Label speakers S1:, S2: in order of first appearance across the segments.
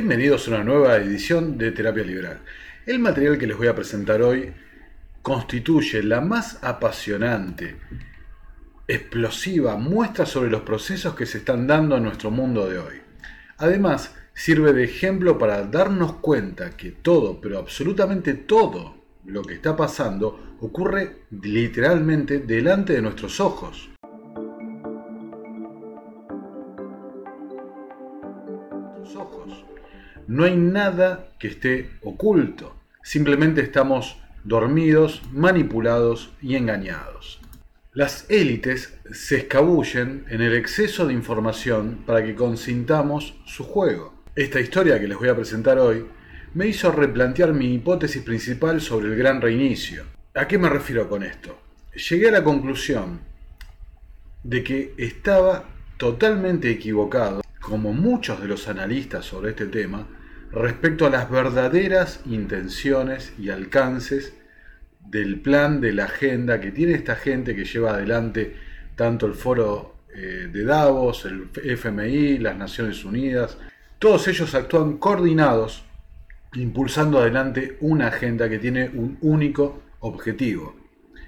S1: Bienvenidos a una nueva edición de Terapia Liberal. El material que les voy a presentar hoy constituye la más apasionante, explosiva muestra sobre los procesos que se están dando en nuestro mundo de hoy. Además, sirve de ejemplo para darnos cuenta que todo, pero absolutamente todo lo que está pasando ocurre literalmente delante de nuestros ojos. No hay nada que esté oculto, simplemente estamos dormidos, manipulados y engañados. Las élites se escabullen en el exceso de información para que consintamos su juego. Esta historia que les voy a presentar hoy me hizo replantear mi hipótesis principal sobre el gran reinicio. ¿A qué me refiero con esto? Llegué a la conclusión de que estaba totalmente equivocado como muchos de los analistas sobre este tema, respecto a las verdaderas intenciones y alcances del plan de la agenda que tiene esta gente que lleva adelante tanto el foro eh, de Davos, el FMI, las Naciones Unidas. Todos ellos actúan coordinados, impulsando adelante una agenda que tiene un único objetivo.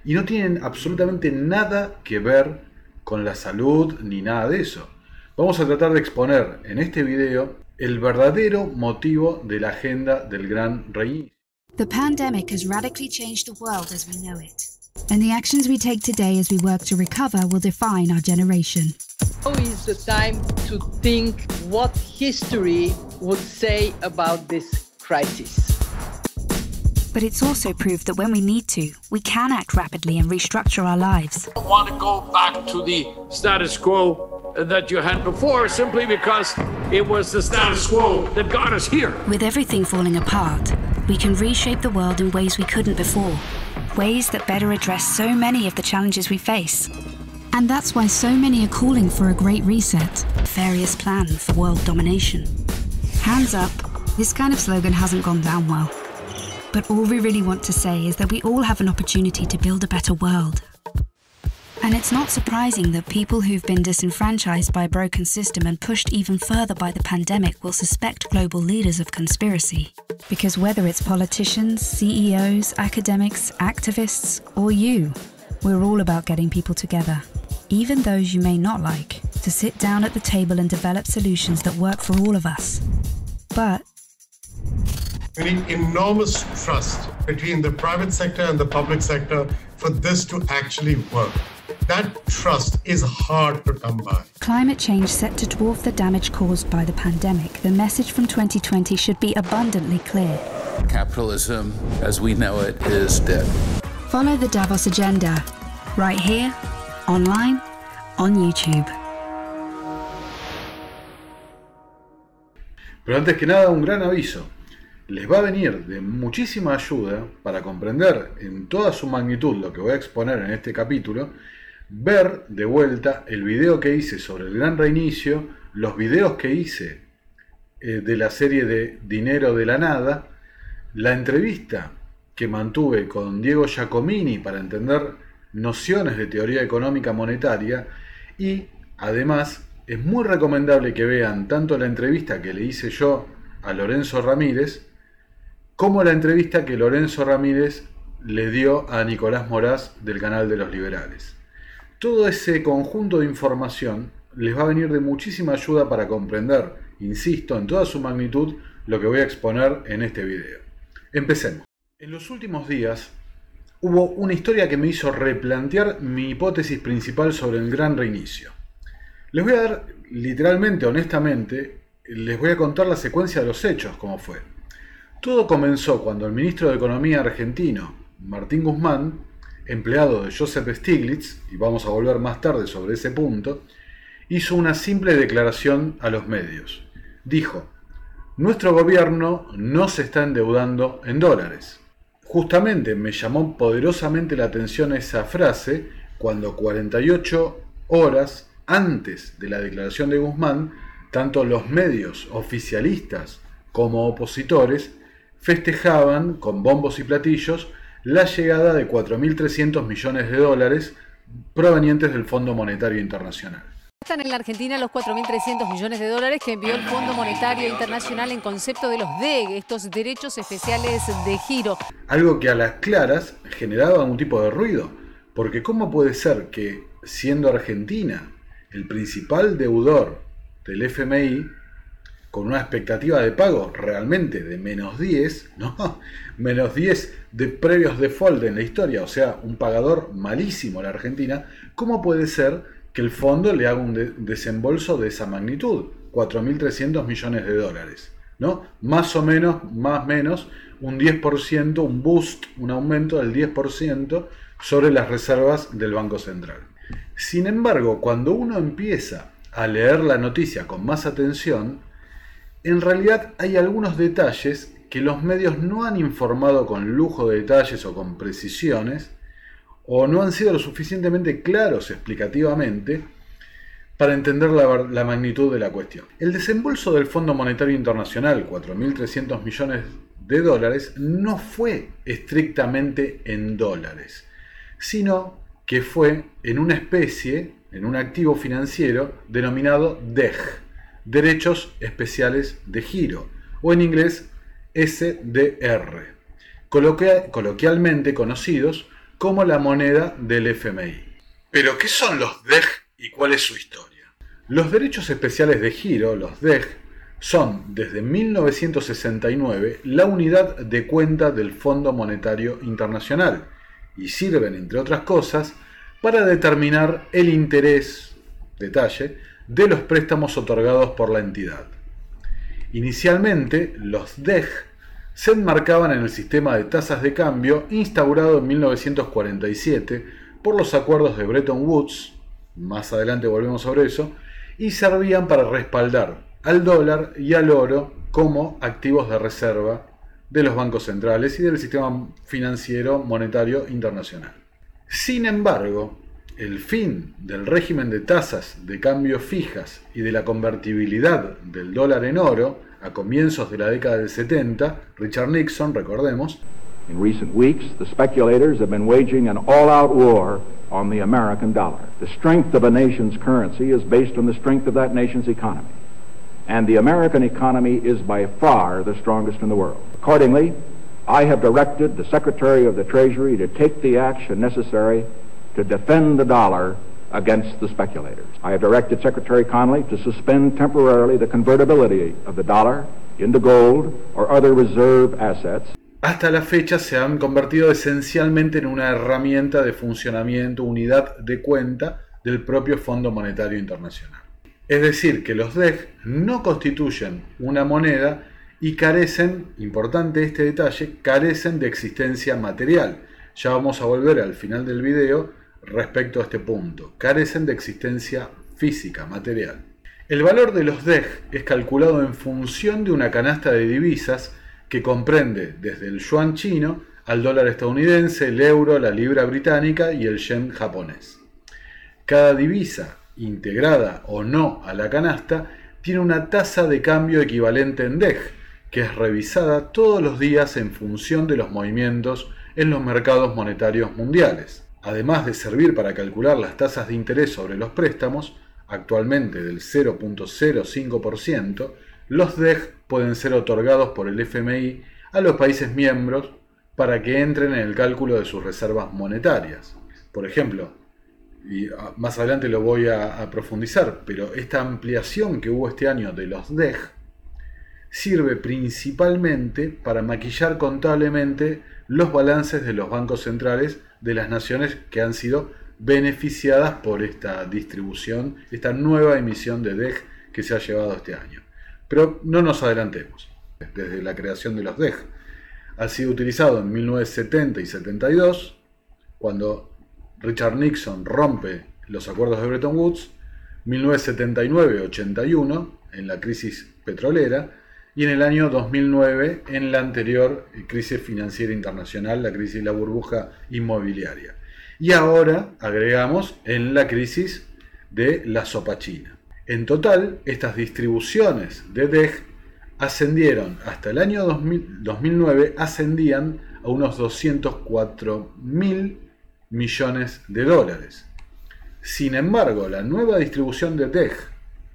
S1: Y no tienen absolutamente nada que ver con la salud ni nada de eso. Vamos a tratar de exponer en este video el verdadero motivo de la agenda del gran rey.
S2: The pandemic has radically changed the world as we know it. And the actions we take today as we work to recover will define our generation.
S3: Now is the time to think what history would say about this crisis.
S2: But it's also proved that when we need to, we can act rapidly and restructure our lives.
S4: I want to go back to the status quo that you had before simply because it was the status quo that got us here.
S2: With everything falling apart, we can reshape the world in ways we couldn't before, ways that better address so many of the challenges we face. And that's why so many are calling for a great reset, various plan for world domination. Hands up, this kind of slogan hasn't gone down well. But all we really want to say is that we all have an opportunity to build a better world. And it's not surprising that people who've been disenfranchised by a broken system and pushed even further by the pandemic will suspect global leaders of conspiracy. Because whether it's politicians, CEOs, academics, activists, or you, we're all about getting people together, even those you may not like, to sit down at the table and develop solutions that work for all of us. But
S5: we need enormous trust between the private sector and the public sector for this to actually work. That trust is hard to come by.
S2: Climate change set to dwarf the damage caused by the pandemic. The message from 2020 should be abundantly clear.
S6: Capitalism, as we know it, is dead.
S2: Follow the Davos agenda right here, online, on YouTube.
S1: Pero antes que nada, un gran aviso. Les va a venir de muchísima ayuda para comprender en toda su magnitud lo que voy a exponer en este capítulo ver de vuelta el video que hice sobre el gran reinicio, los videos que hice eh, de la serie de Dinero de la Nada, la entrevista que mantuve con Diego Giacomini para entender nociones de teoría económica monetaria y además es muy recomendable que vean tanto la entrevista que le hice yo a Lorenzo Ramírez como la entrevista que Lorenzo Ramírez le dio a Nicolás Moraz del canal de los liberales. Todo ese conjunto de información les va a venir de muchísima ayuda para comprender, insisto, en toda su magnitud, lo que voy a exponer en este video. Empecemos. En los últimos días hubo una historia que me hizo replantear mi hipótesis principal sobre el gran reinicio. Les voy a dar, literalmente, honestamente, les voy a contar la secuencia de los hechos, como fue. Todo comenzó cuando el ministro de Economía argentino, Martín Guzmán, empleado de Joseph Stiglitz, y vamos a volver más tarde sobre ese punto, hizo una simple declaración a los medios. Dijo, nuestro gobierno no se está endeudando en dólares. Justamente me llamó poderosamente la atención esa frase cuando 48 horas antes de la declaración de Guzmán, tanto los medios oficialistas como opositores festejaban con bombos y platillos la llegada de 4.300 millones de dólares provenientes del Fondo Monetario Internacional.
S7: Están en la Argentina los 4.300 millones de dólares que envió el Fondo Monetario Internacional en concepto de los DEG, estos derechos especiales de giro.
S1: Algo que a las claras generaba un tipo de ruido, porque ¿cómo puede ser que siendo Argentina el principal deudor del FMI, con una expectativa de pago realmente de menos 10, ¿no? Menos 10 de previos default en la historia, o sea, un pagador malísimo a la Argentina, ¿cómo puede ser que el fondo le haga un desembolso de esa magnitud, 4.300 millones de dólares. ¿no? Más o menos, más o menos, un 10%, un boost, un aumento del 10% sobre las reservas del Banco Central. Sin embargo, cuando uno empieza a leer la noticia con más atención, en realidad hay algunos detalles que los medios no han informado con lujo de detalles o con precisiones, o no han sido lo suficientemente claros explicativamente para entender la, magnitud de la cuestión. El desembolso del Fondo Monetario Internacional, 4.300 millones de dólares, no fue estrictamente en dólares, sino que fue en una especie, en un activo financiero denominado DEG, Derechos Especiales de Giro, o en inglés SDR, coloquialmente conocidos como la moneda del FMI. Pero, ¿qué son los DEG y cuál es su historia? Los derechos especiales de giro, los DEG, son desde 1969 la unidad de cuenta del Fondo Monetario Internacional y sirven, entre otras cosas, para determinar el interés, detalle, de los préstamos otorgados por la entidad. Inicialmente, los DEG se enmarcaban en el sistema de tasas de cambio instaurado en 1947 por los acuerdos de Bretton Woods, más adelante volvemos sobre eso, y servían para respaldar al dólar y al oro como activos de reserva de los bancos centrales y del sistema financiero monetario internacional. Sin embargo, el fin del régimen de tasas de cambio fijas y de la convertibilidad del dólar en oro a comienzos de la década del 70, Richard Nixon, recordemos.
S8: In recent weeks, the speculators have been waging an all-out war on the American dollar. The strength of a nation's currency is based on the strength of that nation's economy. And the American economy is by far the strongest in the world. Accordingly, I have directed the Secretary of the Treasury to take the action necessary to defend the dollar against the speculators. I have directed Secretary Connolly to suspend temporarily the convertibility of the dollar into gold or other reserve assets.
S1: Hasta la fecha se han convertido esencialmente en una herramienta de funcionamiento, unidad de cuenta del propio Fondo Monetario Internacional. Es decir, que los DEG no constituyen una moneda y carecen, importante este detalle, carecen de existencia material. Ya vamos a volver al final del video respecto a este punto. Carecen de existencia física, material. El valor de los DEG es calculado en función de una canasta de divisas que comprende desde el yuan chino al dólar estadounidense, el euro, la libra británica y el yen japonés. Cada divisa, integrada o no a la canasta, tiene una tasa de cambio equivalente en DEG, que es revisada todos los días en función de los movimientos en los mercados monetarios mundiales además de servir para calcular las tasas de interés sobre los préstamos, actualmente del 0.05%, los DEG pueden ser otorgados por el FMI a los países miembros para que entren en el cálculo de sus reservas monetarias. Por ejemplo, y ah, más adelante lo voy a, profundizar, pero esta ampliación que hubo este año de los DEG sirve principalmente para maquillar contablemente los balances de los bancos centrales de las naciones que han sido beneficiadas por esta distribución, esta nueva emisión de DEG que se ha llevado este año. Pero no nos adelantemos. Desde la creación de los DEG ha sido utilizado en 1970 y 72, cuando Richard Nixon rompe los acuerdos de Bretton Woods, 1979-81 en la crisis petrolera y en el año 2009 en la anterior crisis financiera internacional, la crisis de la burbuja inmobiliaria. Y ahora agregamos en la crisis de la sopa china. En total, estas distribuciones de DEG ascendieron hasta el año 2009, ascendían a unos 204 mil millones de dólares. Sin embargo, la nueva distribución de DEG,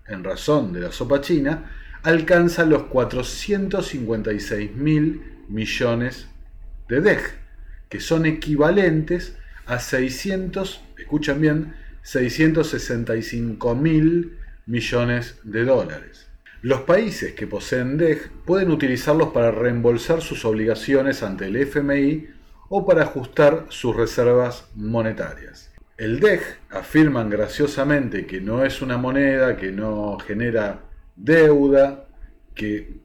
S1: en razón de la sopa china, alcanza los 456 mil millones de DEG, que son equivalentes a 600, escuchan bien, 665 mil millones de dólares. Los países que poseen DEG pueden utilizarlos para reembolsar sus obligaciones ante el FMI o para ajustar sus reservas monetarias. El DEG afirman graciosamente que no es una moneda, que no genera deuda, que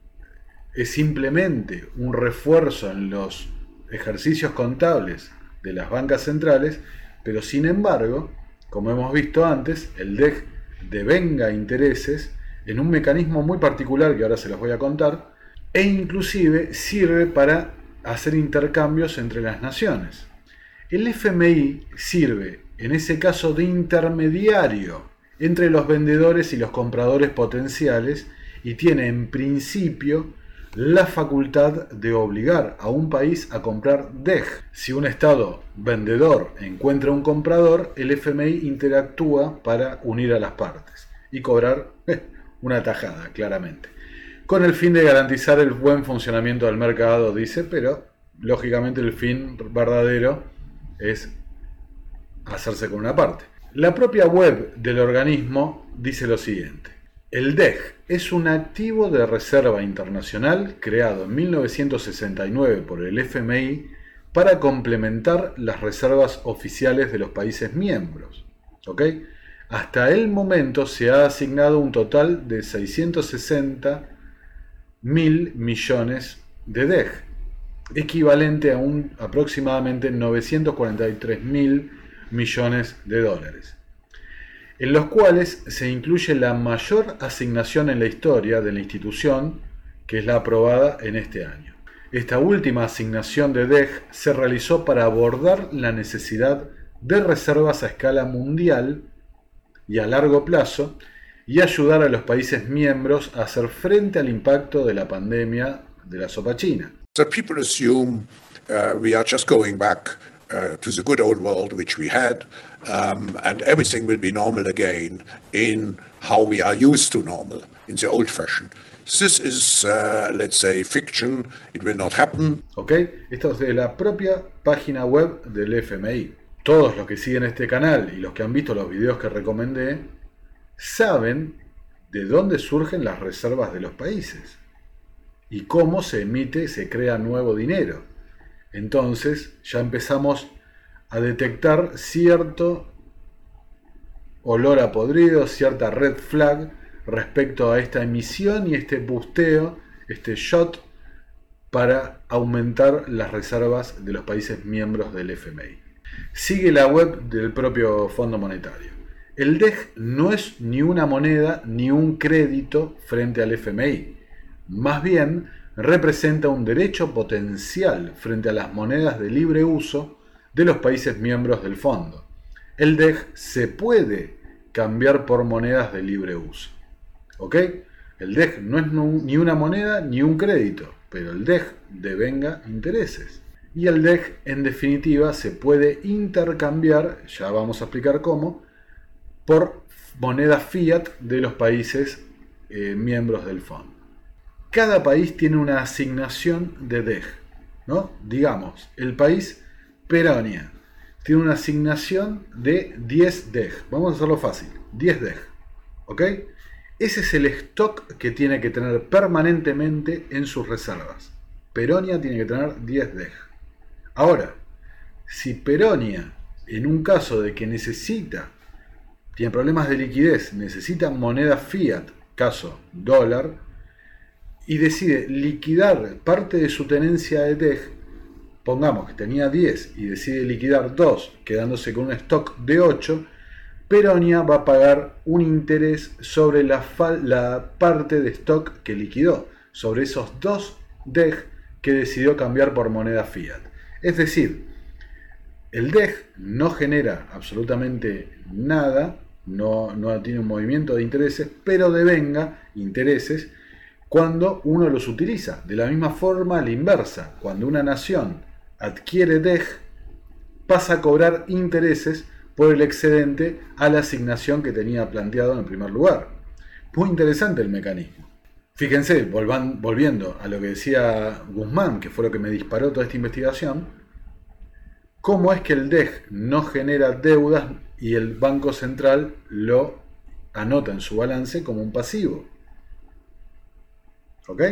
S1: es simplemente un refuerzo en los ejercicios contables de las bancas centrales, pero sin embargo, como hemos visto antes, el DEG devenga intereses en un mecanismo muy particular que ahora se los voy a contar, e inclusive sirve para hacer intercambios entre las naciones. El FMI sirve en ese caso de intermediario entre los vendedores y los compradores potenciales y tiene en principio la facultad de obligar a un país a comprar DEG. Si un Estado vendedor encuentra un comprador, el FMI interactúa para unir a las partes y cobrar eh, una tajada, claramente. Con el fin de garantizar el buen funcionamiento del mercado, dice, pero lógicamente el fin verdadero es hacerse con una parte. La propia web del organismo dice lo siguiente. El DEG es un activo de reserva internacional creado en 1969 por el FMI para complementar las reservas oficiales de los países miembros. Hasta el momento se ha asignado un total de 660 mil millones de DEG, equivalente a un aproximadamente 943 mil millones de dólares en los cuales se incluye la mayor asignación en la historia de la institución, que es la aprobada en este año. Esta última asignación de DEG se realizó para abordar la necesidad de reservas a escala mundial y a largo plazo y ayudar a los países miembros a hacer frente al impacto de la pandemia de la sopa china.
S9: So people assume uh, we are just going back uh, to the good old world which we had, um, and everything will be normal again in how we are used to normal, in the old fashion. This is, uh, let's say, fiction. It will not happen.
S1: Ok, esto es de la propia página web del FMI. Todos los que siguen este canal y los que han visto los videos que recomendé saben de dónde surgen las reservas de los países y cómo se emite, se crea nuevo dinero. Entonces ya empezamos a detectar cierto olor a podrido, cierta red flag respecto a esta emisión y este busteo, este shot para aumentar las reservas de los países miembros del FMI. Sigue la web del propio Fondo Monetario. El DEG no es ni una moneda ni un crédito frente al FMI. Más bien, representa un derecho potencial frente a las monedas de libre uso de los países miembros del fondo. El DEG se puede cambiar por monedas de libre uso. ¿Ok? El DEG no es ni una moneda ni un crédito, pero el DEG devenga intereses. Y el DEG en definitiva se puede intercambiar, ya vamos a explicar cómo, por moneda fiat de los países eh, miembros del fondo cada país tiene una asignación de DEG. ¿no? Digamos, el país Peronia tiene una asignación de 10 DEG. Vamos a hacerlo fácil, 10 DEG. ¿Ok? Ese es el stock que tiene que tener permanentemente en sus reservas. Peronia tiene que tener 10 DEG. Ahora, si Peronia, en un caso de que necesita, tiene problemas de liquidez, necesita moneda fiat, caso dólar, y decide liquidar parte de su tenencia de DEG, pongamos que tenía 10 y decide liquidar 2, quedándose con un stock de 8, Peronia va a pagar un interés sobre la, la parte de stock que liquidó, sobre esos 2 DEG que decidió cambiar por moneda fiat. Es decir, el DEG no genera absolutamente nada, no, no tiene un movimiento de intereses, pero devenga intereses cuando uno los utiliza. De la misma forma, la inversa, cuando una nación adquiere DEG, pasa a cobrar intereses por el excedente a la asignación que tenía planteado en primer lugar. Muy interesante el mecanismo. Fíjense, volviendo a lo que decía Guzmán, que fue lo que me disparó toda esta investigación, cómo es que el DEG no genera deudas y el Banco Central lo anota en su balance como un pasivo. ¿Ok?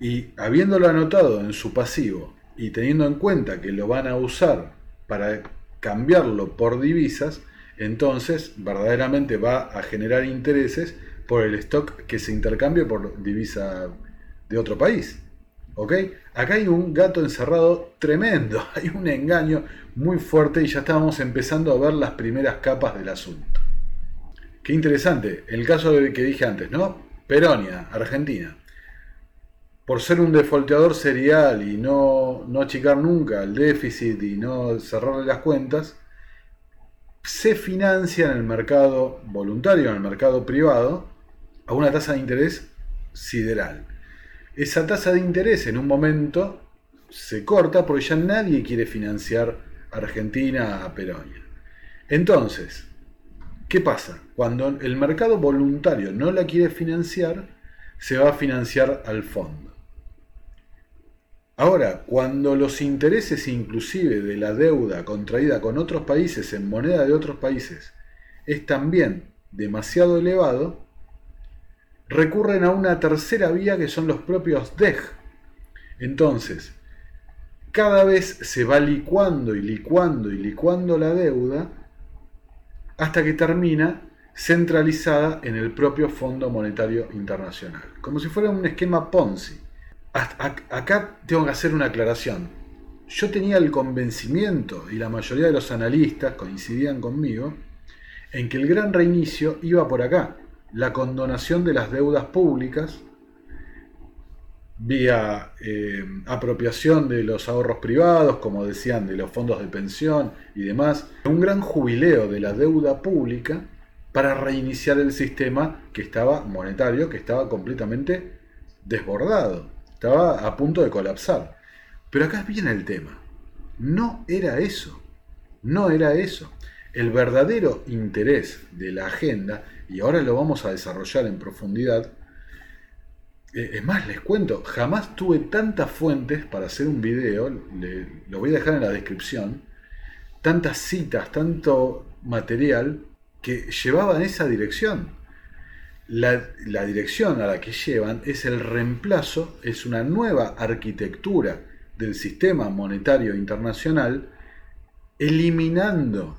S1: Y habiéndolo anotado en su pasivo y teniendo en cuenta que lo van a usar para cambiarlo por divisas, entonces verdaderamente va a generar intereses por el stock que se intercambie por divisa de otro país. ¿Ok? Acá hay un gato encerrado tremendo, hay un engaño muy fuerte y ya estábamos empezando a ver las primeras capas del asunto. Qué interesante, el caso que dije antes, ¿no? Peronia, Argentina. Por ser un defolteador serial y no, no achicar nunca el déficit y no cerrarle las cuentas, se financia en el mercado voluntario, en el mercado privado, a una tasa de interés sideral. Esa tasa de interés en un momento se corta porque ya nadie quiere financiar a Argentina a Peronia. Entonces, ¿qué pasa? Cuando el mercado voluntario no la quiere financiar, se va a financiar al fondo. Ahora, cuando los intereses inclusive de la deuda contraída con otros países en moneda de otros países es también demasiado elevado, recurren a una tercera vía que son los propios DEG. Entonces, cada vez se va licuando y licuando y licuando la deuda hasta que termina centralizada en el propio Fondo Monetario Internacional, como si fuera un esquema Ponzi. Acá tengo que hacer una aclaración. Yo tenía el convencimiento, y la mayoría de los analistas coincidían conmigo, en que el gran reinicio iba por acá, la condonación de las deudas públicas vía eh, apropiación de los ahorros privados, como decían, de los fondos de pensión y demás, un gran jubileo de la deuda pública para reiniciar el sistema que estaba monetario, que estaba completamente desbordado, estaba a punto de colapsar. Pero acá viene el tema, no era eso, no era eso. El verdadero interés de la agenda y ahora lo vamos a desarrollar en profundidad. Eh, es más, les cuento, jamás tuve tantas fuentes para hacer un video, lo voy a dejar en la descripción, tantas citas, tanto material que llevaban esa dirección. La, la, dirección a la que llevan es el reemplazo, es una nueva arquitectura del sistema monetario internacional, eliminando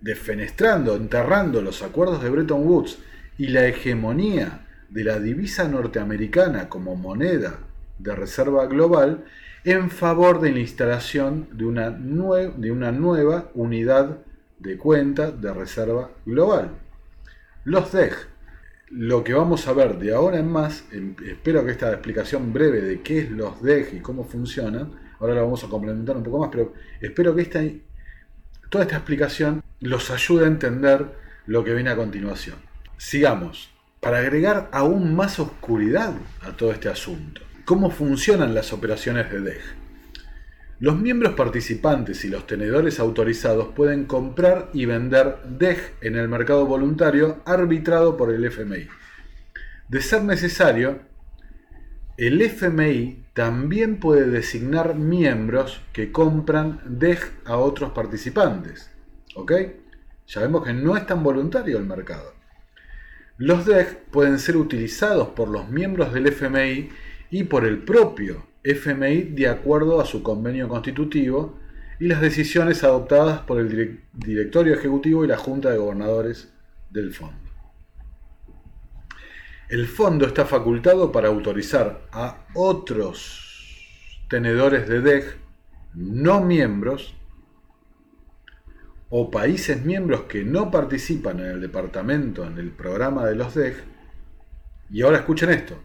S1: defenestrando, enterrando los acuerdos de Bretton Woods y la hegemonía de la divisa norteamericana como moneda de reserva global en favor de la instalación de una, de una nueva unidad de cuenta de reserva global. Los DEG. Lo que vamos a ver de ahora en más, espero que esta explicación breve de qué es los DEG y cómo funcionan, ahora lo vamos a complementar un poco más, pero espero que esta Toda esta explicación los ayuda a entender lo que viene a continuación. Sigamos, para agregar aún más oscuridad a todo este asunto. ¿Cómo funcionan las operaciones de DEG? Los miembros participantes y los tenedores autorizados pueden comprar y vender DEG en el mercado voluntario arbitrado por el FMI. De ser necesario, el FMI también puede designar miembros que compran DEG a otros participantes. ¿Ok? Ya vemos que no es tan voluntario el mercado. Los DEG pueden ser utilizados por los miembros del FMI y por el propio FMI de acuerdo a su convenio constitutivo y las decisiones adoptadas por el directorio ejecutivo y la junta de gobernadores del fondo. El fondo está facultado para autorizar a otros tenedores de DEG no miembros o países miembros que no participan en el departamento, en el programa de los DEG, y ahora escuchen esto,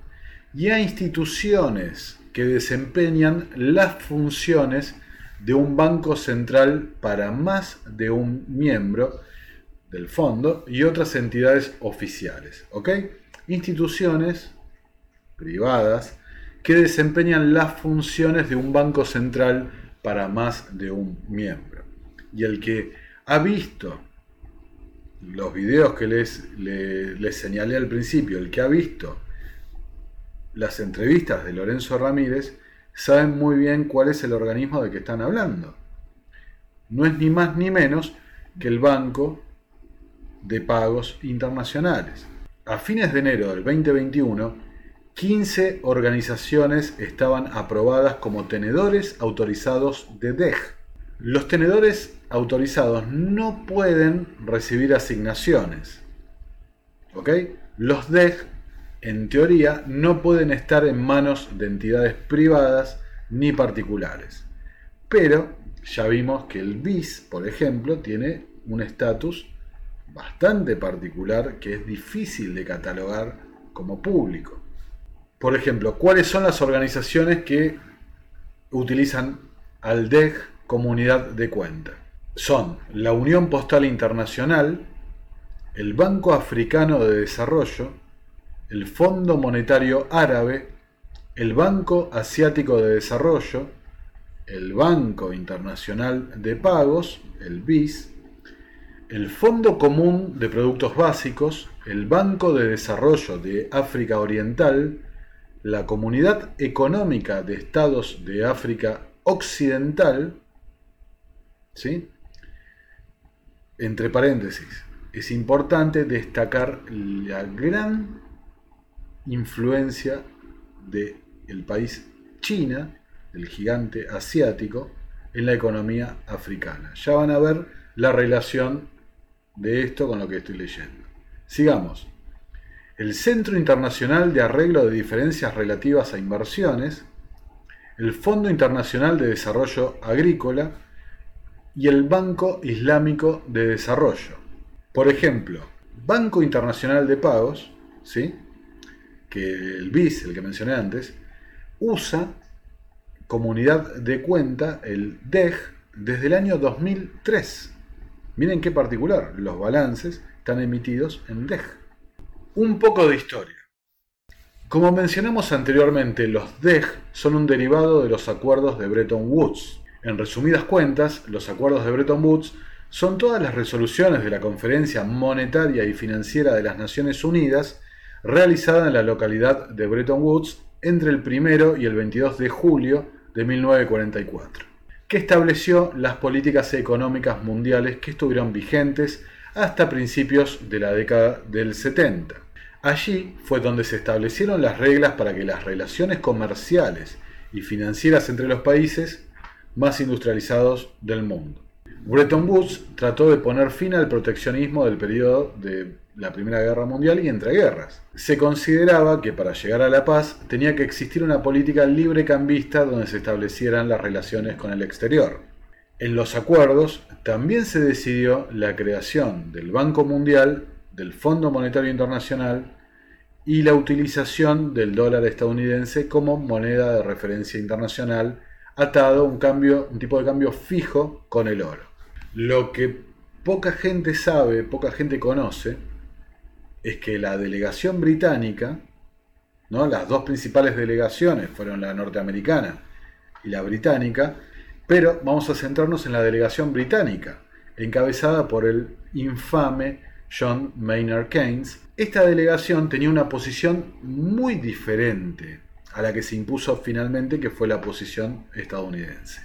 S1: y a instituciones que desempeñan las funciones de un banco central para más de un miembro del fondo y otras entidades oficiales. ¿Ok? instituciones privadas que desempeñan las funciones de un banco central para más de un miembro. Y el que ha visto los videos que les, les, señalé al principio, el que ha visto las entrevistas de Lorenzo Ramírez, saben muy bien cuál es el organismo de que están hablando. No es ni más ni menos que el Banco de Pagos Internacionales. A fines de enero del 2021, 15 organizaciones estaban aprobadas como tenedores autorizados de DEG. Los tenedores autorizados no pueden recibir asignaciones. ¿Ok? Los DEG, en teoría, no pueden estar en manos de entidades privadas ni particulares. Pero ya vimos que el BIS, por ejemplo, tiene un estatus bastante particular que es difícil de catalogar como público. Por ejemplo, ¿cuáles son las organizaciones que utilizan al DEG como unidad de cuenta? Son la Unión Postal Internacional, el Banco Africano de Desarrollo, el Fondo Monetario Árabe, el Banco Asiático de Desarrollo, el Banco Internacional de Pagos, el BIS, el Fondo Común de Productos Básicos, el Banco de Desarrollo de África Oriental, la Comunidad Económica de Estados de África Occidental, ¿sí? entre paréntesis, es importante destacar la gran influencia del país China el gigante asiático, en la economía africana. Ya van a ver la relación de esto con lo que estoy leyendo. Sigamos. El Centro Internacional de Arreglo de Diferencias Relativas a Inversiones, el Fondo Internacional de Desarrollo Agrícola y el Banco Islámico de Desarrollo. Por ejemplo, Banco Internacional de Pagos, ¿sí? que el BIS, el que mencioné antes, usa comunidad de cuenta, el DEG, desde el año 2003. Miren qué particular, los balances están emitidos en DEG. Un poco de historia. Como mencionamos anteriormente, los DEG son un derivado de los acuerdos de Bretton Woods. En resumidas cuentas, los acuerdos de Bretton Woods son todas las resoluciones de la Conferencia Monetaria y Financiera de las Naciones Unidas realizada en la localidad de Bretton Woods entre el 1 y el 22 de julio de 1944, que estableció las políticas económicas mundiales que estuvieron vigentes hasta principios de la década del 70. Allí fue donde se establecieron las reglas para que las relaciones comerciales y financieras entre los países más industrializados del mundo. Bretton Woods trató de poner fin al proteccionismo del periodo de la Primera Guerra Mundial y entre guerras. Se consideraba que para llegar a la paz tenía que existir una política libre cambista donde se establecieran las relaciones con el exterior. En los acuerdos también se decidió la creación del Banco Mundial, del Fondo Monetario Internacional y la utilización del dólar estadounidense como moneda de referencia internacional atado un, cambio, un tipo de cambio fijo con el oro. Lo que poca gente sabe, poca gente conoce, es que la delegación británica, ¿no? las dos principales delegaciones fueron la norteamericana y la británica, pero vamos a centrarnos en la delegación británica, encabezada por el infame John Maynard Keynes. Esta delegación tenía una posición muy diferente a la que se impuso finalmente, que fue la posición estadounidense.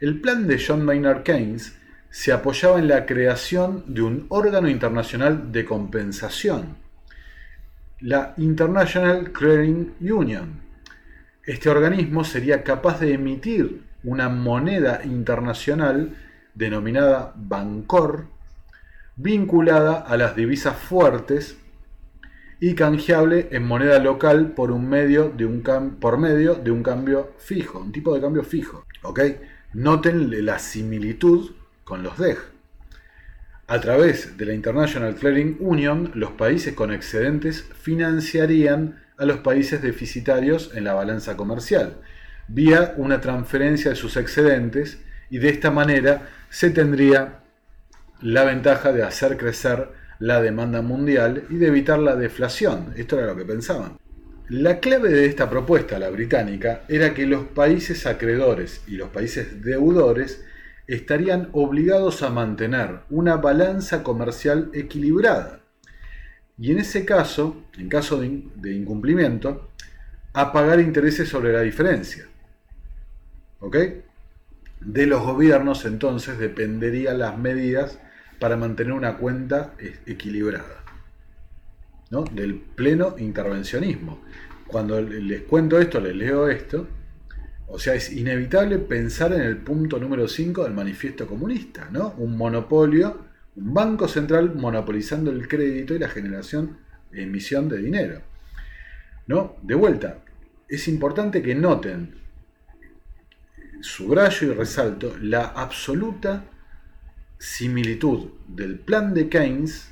S1: El plan de John Maynard Keynes se apoyaba en la creación de un órgano internacional de compensación, la International Clearing Union. Este organismo sería capaz de emitir una moneda internacional denominada Bancor, vinculada a las divisas fuertes y canjeable en moneda local por, un medio de un por medio de un cambio fijo, un tipo de cambio fijo. ¿ok? Noten la similitud con los DEG. A través de la International Clearing Union, los países con excedentes financiarían a los países deficitarios en la balanza comercial, vía una transferencia de sus excedentes y de esta manera se tendría la ventaja de hacer crecer la demanda mundial y de evitar la deflación. Esto era lo que pensaban. La clave de esta propuesta, la británica, era que los países acreedores y los países deudores estarían obligados a mantener una balanza comercial equilibrada. Y en ese caso, en caso de, incumplimiento, a pagar intereses sobre la diferencia. ¿Ok? De los gobiernos entonces dependerían las medidas para mantener una cuenta equilibrada. ¿no? Del pleno intervencionismo. Cuando les cuento esto, les leo esto, o sea, es inevitable pensar en el punto número 5 del manifiesto comunista, ¿no? Un monopolio, un banco central monopolizando el crédito y la generación e emisión de dinero. ¿No? De vuelta, es importante que noten, subrayo y resalto, la absoluta similitud del plan de Keynes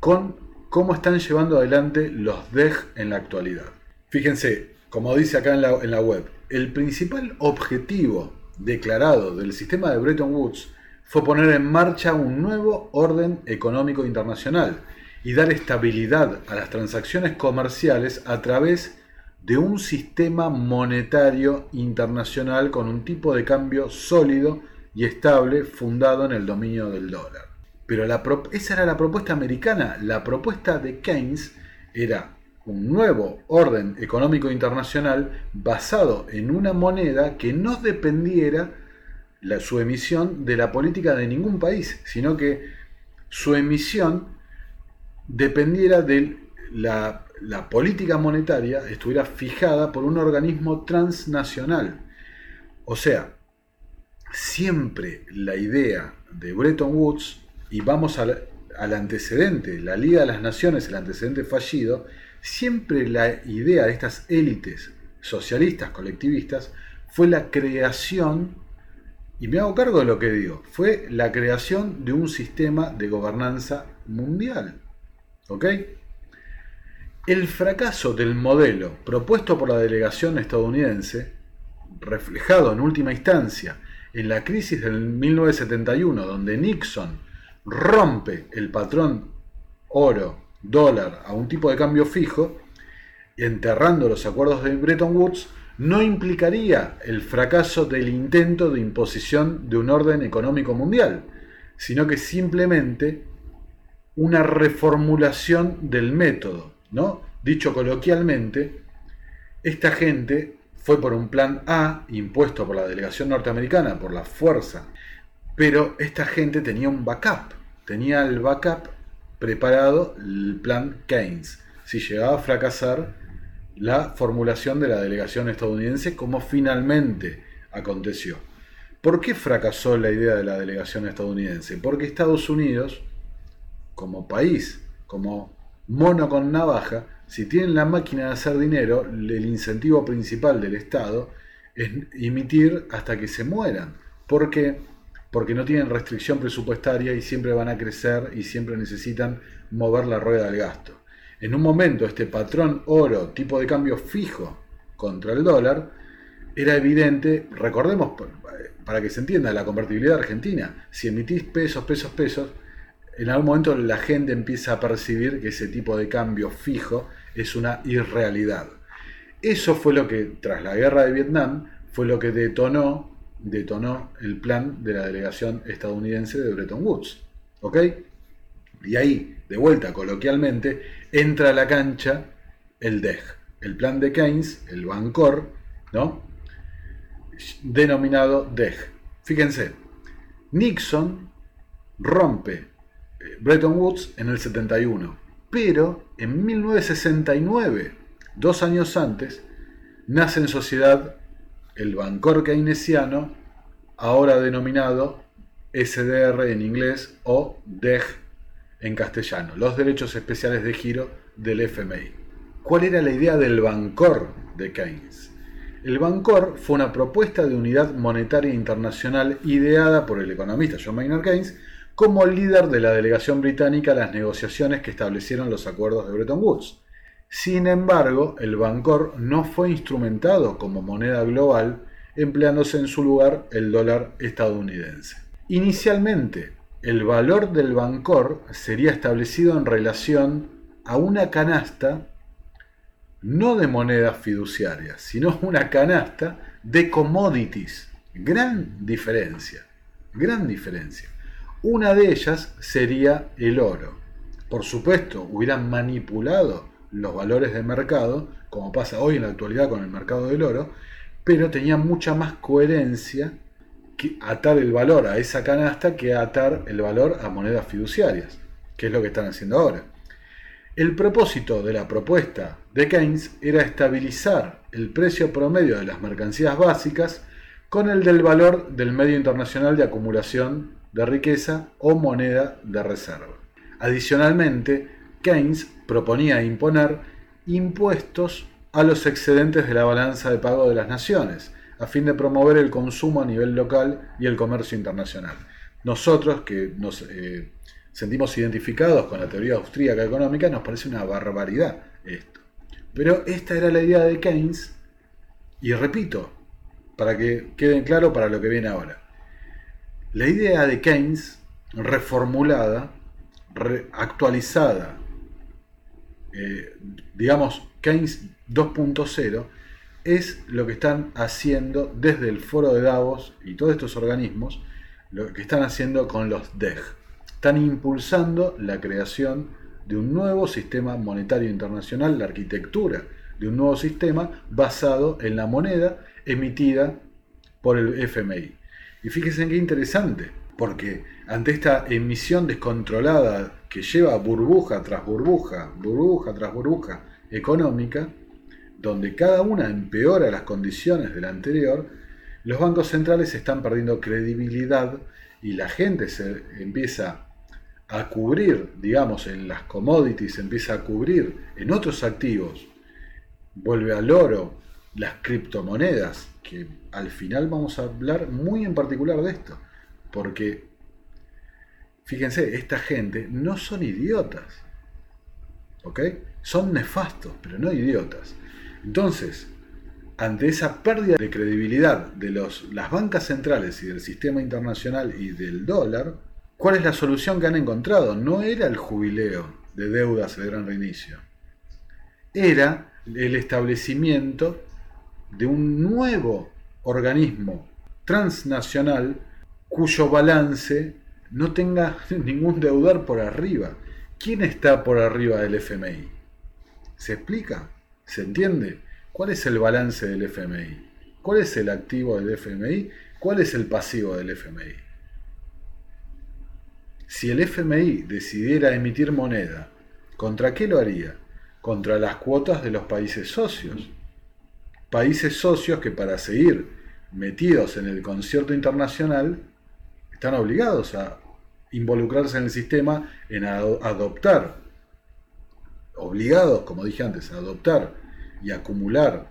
S1: con cómo están llevando adelante los DEG en la actualidad. Fíjense, como dice acá en la, web, el principal objetivo declarado del sistema de Bretton Woods fue poner en marcha un nuevo orden económico internacional y dar estabilidad a las transacciones comerciales a través de un sistema monetario internacional con un tipo de cambio sólido y estable fundado en el dominio del dólar. Pero la esa era la propuesta americana. La propuesta de Keynes era un nuevo orden económico internacional basado en una moneda que no dependiera la, su emisión de la política de ningún país, sino que su emisión dependiera de la, la política monetaria, estuviera fijada por un organismo transnacional. O sea, siempre la idea de Bretton Woods, y vamos al, antecedente, la Liga de las Naciones, el antecedente fallido, siempre la idea de estas élites socialistas, colectivistas, fue la creación, y me hago cargo de lo que digo, fue la creación de un sistema de gobernanza mundial. ¿Ok? El fracaso del modelo propuesto por la delegación estadounidense, reflejado en última instancia en la crisis del 1971, donde Nixon rompe el patrón oro dólar a un tipo de cambio fijo, enterrando los acuerdos de Bretton Woods, no implicaría el fracaso del intento de imposición de un orden económico mundial, sino que simplemente una reformulación del método, ¿no? Dicho coloquialmente, esta gente fue por un plan A impuesto por la delegación norteamericana, por la fuerza, pero esta gente tenía un backup, tenía el backup preparado el plan Keynes, si llegaba a fracasar la formulación de la delegación estadounidense como finalmente aconteció. ¿Por qué fracasó la idea de la delegación estadounidense? Porque Estados Unidos, como país, como mono con navaja, si tienen la máquina de hacer dinero, el incentivo principal del Estado es emitir hasta que se mueran. ¿Por qué? porque no tienen restricción presupuestaria y siempre van a crecer y siempre necesitan mover la rueda del gasto. En un momento este patrón oro, tipo de cambio fijo contra el dólar, era evidente, recordemos para que se entienda la convertibilidad argentina, si emitís pesos, pesos, pesos, en algún momento la gente empieza a percibir que ese tipo de cambio fijo es una irrealidad. Eso fue lo que, tras la guerra de Vietnam, fue lo que detonó detonó el plan de la delegación estadounidense de Bretton Woods. ¿Ok? Y ahí, de vuelta coloquialmente, entra a la cancha el DEG, el plan de Keynes, el Bancor, ¿no? Denominado DEG. Fíjense, Nixon rompe eh, Bretton Woods en el 71, pero en 1969, dos años antes, nace en sociedad el Bancor keynesiano, ahora denominado SDR en inglés o DEG en castellano, los derechos especiales de giro del FMI. ¿Cuál era la idea del Bancor de Keynes? El Bancor fue una propuesta de unidad monetaria internacional ideada por el economista John Maynard Keynes como líder de la delegación británica a las negociaciones que establecieron los acuerdos de Bretton Woods. Sin embargo, el Bancor no fue instrumentado como moneda global, empleándose en su lugar el dólar estadounidense. Inicialmente, el valor del Bancor sería establecido en relación a una canasta no de monedas fiduciarias, sino una canasta de commodities, Gran diferencia, gran diferencia. Una de ellas sería el oro. Por supuesto, hubieran manipulado los valores de mercado, como pasa hoy en la actualidad con el mercado del oro, pero tenía mucha más coherencia que atar el valor a esa canasta que atar el valor a monedas fiduciarias, que es lo que están haciendo ahora. El propósito de la propuesta de Keynes era estabilizar el precio promedio de las mercancías básicas con el del valor del medio internacional de acumulación de riqueza o moneda de reserva. Adicionalmente, Keynes proponía imponer impuestos a los excedentes de la balanza de pago de las naciones, a fin de promover el consumo a nivel local y el comercio internacional. Nosotros, que nos eh, sentimos identificados con la teoría austríaca económica, nos parece una barbaridad esto. Pero esta era la idea de Keynes, y repito, para que quede claro para lo que viene ahora. La idea de Keynes, reformulada, actualizada, eh, digamos, Keynes 2.0, es lo que están haciendo desde el foro de Davos y todos estos organismos, lo que están haciendo con los DEG. Están impulsando la creación de un nuevo sistema monetario internacional, la arquitectura de un nuevo sistema basado en la moneda emitida por el FMI. Y fíjense qué interesante, porque ante esta emisión descontrolada que lleva burbuja tras burbuja, burbuja tras burbuja económica, donde cada una empeora las condiciones de la anterior, los bancos centrales están perdiendo credibilidad y la gente se empieza a cubrir, digamos, en las commodities, empieza a cubrir en otros activos, vuelve al oro, las criptomonedas, que al final vamos a hablar muy en particular de esto, porque fíjense, esta gente no son idiotas, ¿ok? Son nefastos, pero no idiotas. Entonces, ante esa pérdida de credibilidad de los, las bancas centrales y del sistema internacional y del dólar, ¿cuál es la solución que han encontrado? No era el jubileo de deudas de gran reinicio. Era el establecimiento de un nuevo organismo transnacional cuyo balance no tenga ningún deudor por arriba. ¿Quién está por arriba del FMI? ¿Se explica? ¿Se entiende? ¿Cuál es el balance del FMI? ¿Cuál es el activo del FMI? ¿Cuál es el pasivo del FMI? Si el FMI decidiera emitir moneda, ¿contra qué lo haría? Contra las cuotas de los países socios. Países socios que para seguir metidos en el concierto internacional están obligados a involucrarse en el sistema, en adoptar obligados, como dije antes, a adoptar y acumular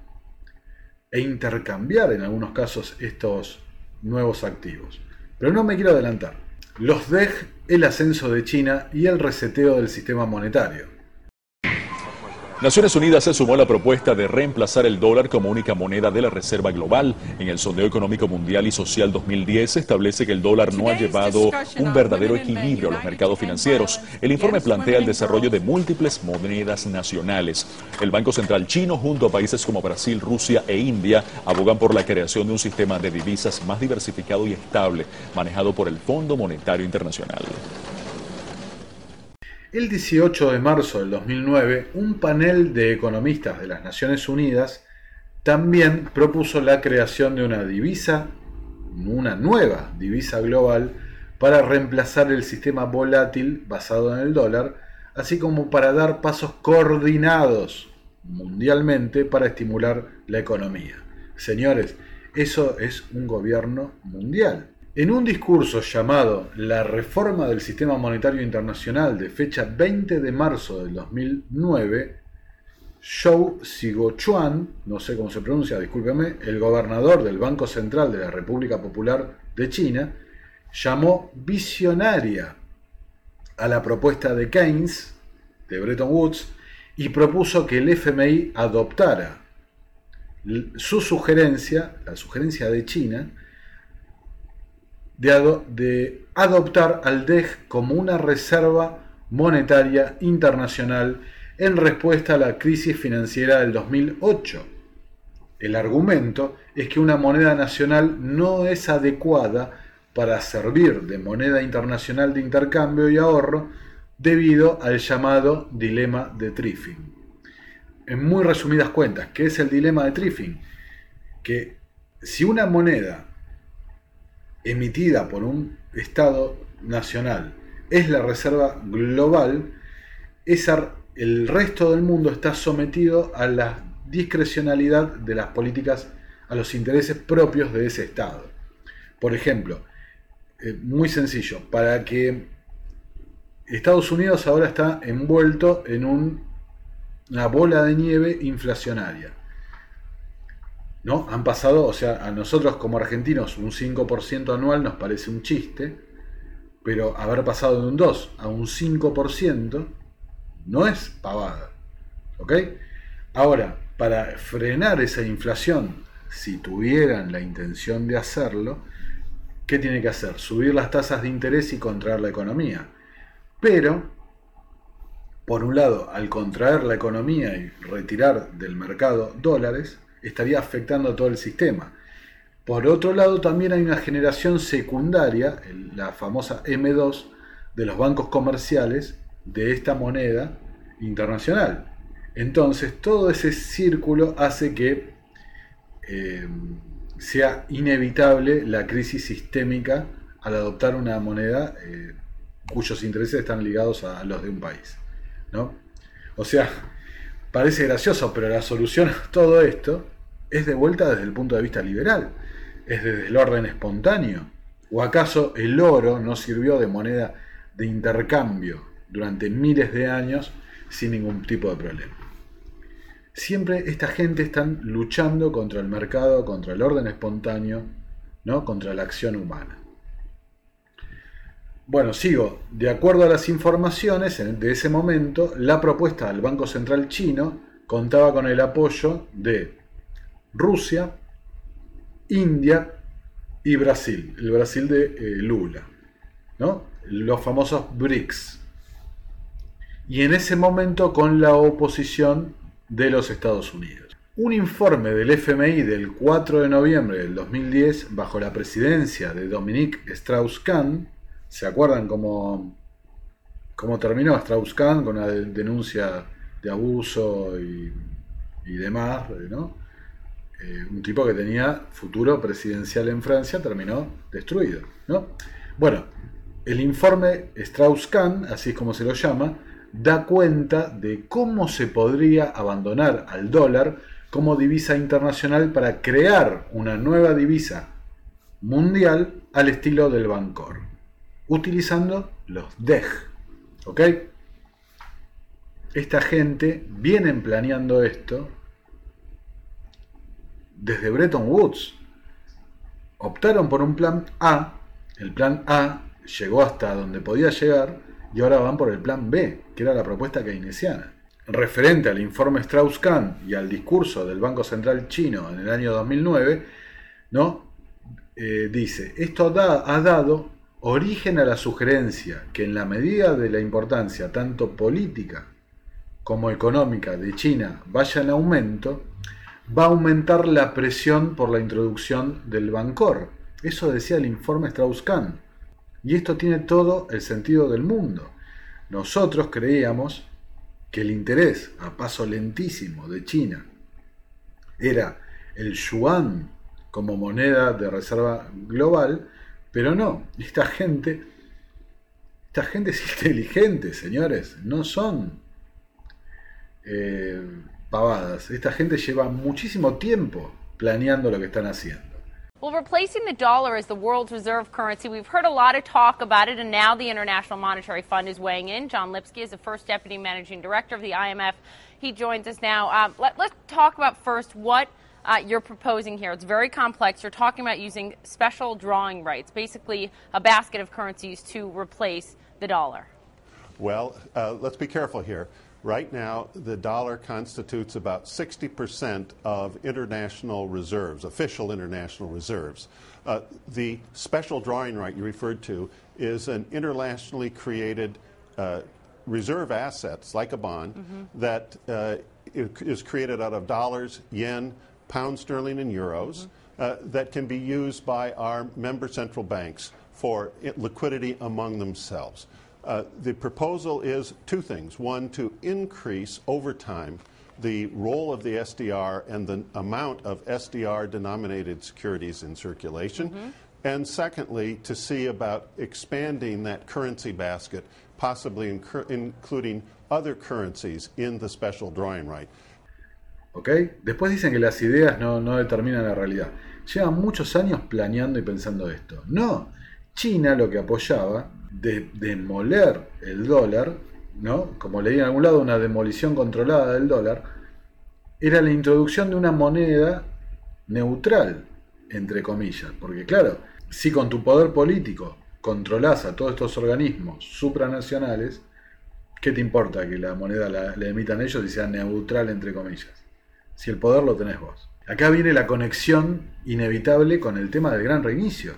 S1: e intercambiar en algunos casos estos nuevos activos. Pero no me quiero adelantar. Los DEG, el ascenso de China y el reseteo del sistema monetario.
S10: Naciones Unidas se sumó a la propuesta de reemplazar el dólar como única moneda de la Reserva Global. En el Sondeo Económico Mundial y Social 2010 se establece que el dólar no ha llevado un verdadero equilibrio a los mercados financieros. El informe plantea el desarrollo de múltiples monedas nacionales. El Banco Central chino, junto a países como Brasil, Rusia e India, abogan por la creación de un sistema de divisas más diversificado y estable, manejado por el Fondo Monetario Internacional.
S1: El 18 de marzo del 2009, un panel de economistas de las Naciones Unidas también propuso la creación de una divisa, una nueva divisa global, para reemplazar el sistema volátil basado en el dólar, así como para dar pasos coordinados mundialmente para estimular la economía. Señores, eso es un gobierno mundial. En un discurso llamado La reforma del sistema monetario internacional de fecha 20 de marzo del 2009, Zhou Sigochuan, no sé cómo se pronuncia, discúlpeme, el gobernador del Banco Central de la República Popular de China, llamó visionaria a la propuesta de Keynes, de Bretton Woods, y propuso que el FMI adoptara su sugerencia, la sugerencia de China, de, adoptar al DEG como una reserva monetaria internacional en respuesta a la crisis financiera del 2008. El argumento es que una moneda nacional no es adecuada para servir de moneda internacional de intercambio y ahorro debido al llamado dilema de Triffin. En muy resumidas cuentas, ¿qué es el dilema de Triffin? Que si una moneda emitida por un Estado nacional es la reserva global, el resto del mundo está sometido a la discrecionalidad de las políticas, a los intereses propios de ese Estado. Por ejemplo, eh, muy sencillo, para que Estados Unidos ahora está envuelto en una bola de nieve inflacionaria. ¿No? Han pasado, o sea, a nosotros como argentinos un 5% anual nos parece un chiste, pero haber pasado de un 2 a un 5% no es pavada. ¿Ok? Ahora, para frenar esa inflación, si tuvieran la intención de hacerlo, ¿qué tiene que hacer? Subir las tasas de interés y contraer la economía. Pero, por un lado, al contraer la economía y retirar del mercado dólares, estaría afectando a todo el sistema. Por otro lado, también hay una generación secundaria, la famosa M2, de los bancos comerciales de esta moneda internacional. Entonces, todo ese círculo hace que eh, sea inevitable la crisis sistémica al adoptar una moneda eh, cuyos intereses están ligados a los de un país. ¿no? O sea, parece gracioso, pero la solución a todo esto es de vuelta desde el punto de vista liberal, es desde el orden espontáneo. ¿O acaso el oro no sirvió de moneda de intercambio durante miles de años sin ningún tipo de problema? Siempre esta gente están luchando contra el mercado, contra el orden espontáneo, ¿no? contra la acción humana. Bueno, sigo. De acuerdo a las informaciones de ese momento, la propuesta del Banco Central chino contaba con el apoyo de Rusia, India y Brasil, el Brasil de eh, Lula, ¿no? los famosos BRICS. Y en ese momento con la oposición de los Estados Unidos. Un informe del FMI del 4 de noviembre del 2010, bajo la presidencia de Dominique Strauss-Kahn, ¿se acuerdan cómo, cómo terminó Strauss-Kahn con la denuncia de abuso y, y demás, ¿no? Eh, un tipo que tenía futuro presidencial en Francia terminó destruido. ¿no? Bueno, el informe Strauss-Kahn, así es como se lo llama, da cuenta de cómo se podría abandonar al dólar como divisa internacional para crear una nueva divisa mundial al estilo del Bancor, utilizando los DEG. ¿Ok? Esta gente vienen planeando esto desde Bretton Woods. Optaron por un plan A, el plan A llegó hasta donde podía llegar y ahora van por el plan B, que era la propuesta keynesiana. Referente al informe Strauss-Kahn y al discurso del Banco Central chino en el año 2009, ¿no? Eh, dice, esto ha dado origen a la sugerencia que en la medida de la importancia tanto política como económica de China vaya en aumento, va a aumentar la presión por la introducción del Bancor. Eso decía el informe Strauss-Kahn. Y esto tiene todo el sentido del mundo. Nosotros creíamos que el interés a paso lentísimo de China era el yuan como moneda de reserva global, pero no, esta gente, esta gente es inteligente, señores, no son eh, pavadas. Esta gente lleva muchísimo tiempo planeando lo que están haciendo.
S11: Well, replacing the dollar as the world's reserve currency, we've heard a lot of talk about it, and now the International Monetary Fund is weighing in. John Lipsky is the first deputy managing director of the IMF. He joins us now. Um, let, us talk about first what uh, you're proposing here. It's very complex. You're talking about using special drawing rights, basically a basket of currencies to replace the dollar.
S12: Well, uh, let's be careful here. Right now, the dollar constitutes about 60% of international reserves, official international reserves. Uh, the special drawing right you referred to is an internationally created uh, reserve assets, like a bond, mm-hmm. that uh, is created out of dollars, yen, pound sterling, and euros. Mm-hmm. uh, that can be used by our member central banks for liquidity among themselves. Uh, the proposal is two things. One, to increase over time the role of the SDR and the amount of SDR denominated securities in circulation. Mm-hmm. And secondly, to see about expanding that currency basket, possibly incur- including other currencies in the special drawing right.
S1: ¿Ok? Después dicen que las ideas no, no determinan la realidad. Llevan muchos años planeando y pensando esto. No, China lo que apoyaba de demoler el dólar, ¿no? Como leí en algún lado, una demolición controlada del dólar, era la introducción de una moneda neutral, entre comillas. Porque claro, si con tu poder político controlás a todos estos organismos supranacionales, ¿qué te importa que la moneda la, emitan ellos y sea neutral, entre comillas? Si el poder lo tenés vos. Acá viene la conexión inevitable con el tema del gran reinicio.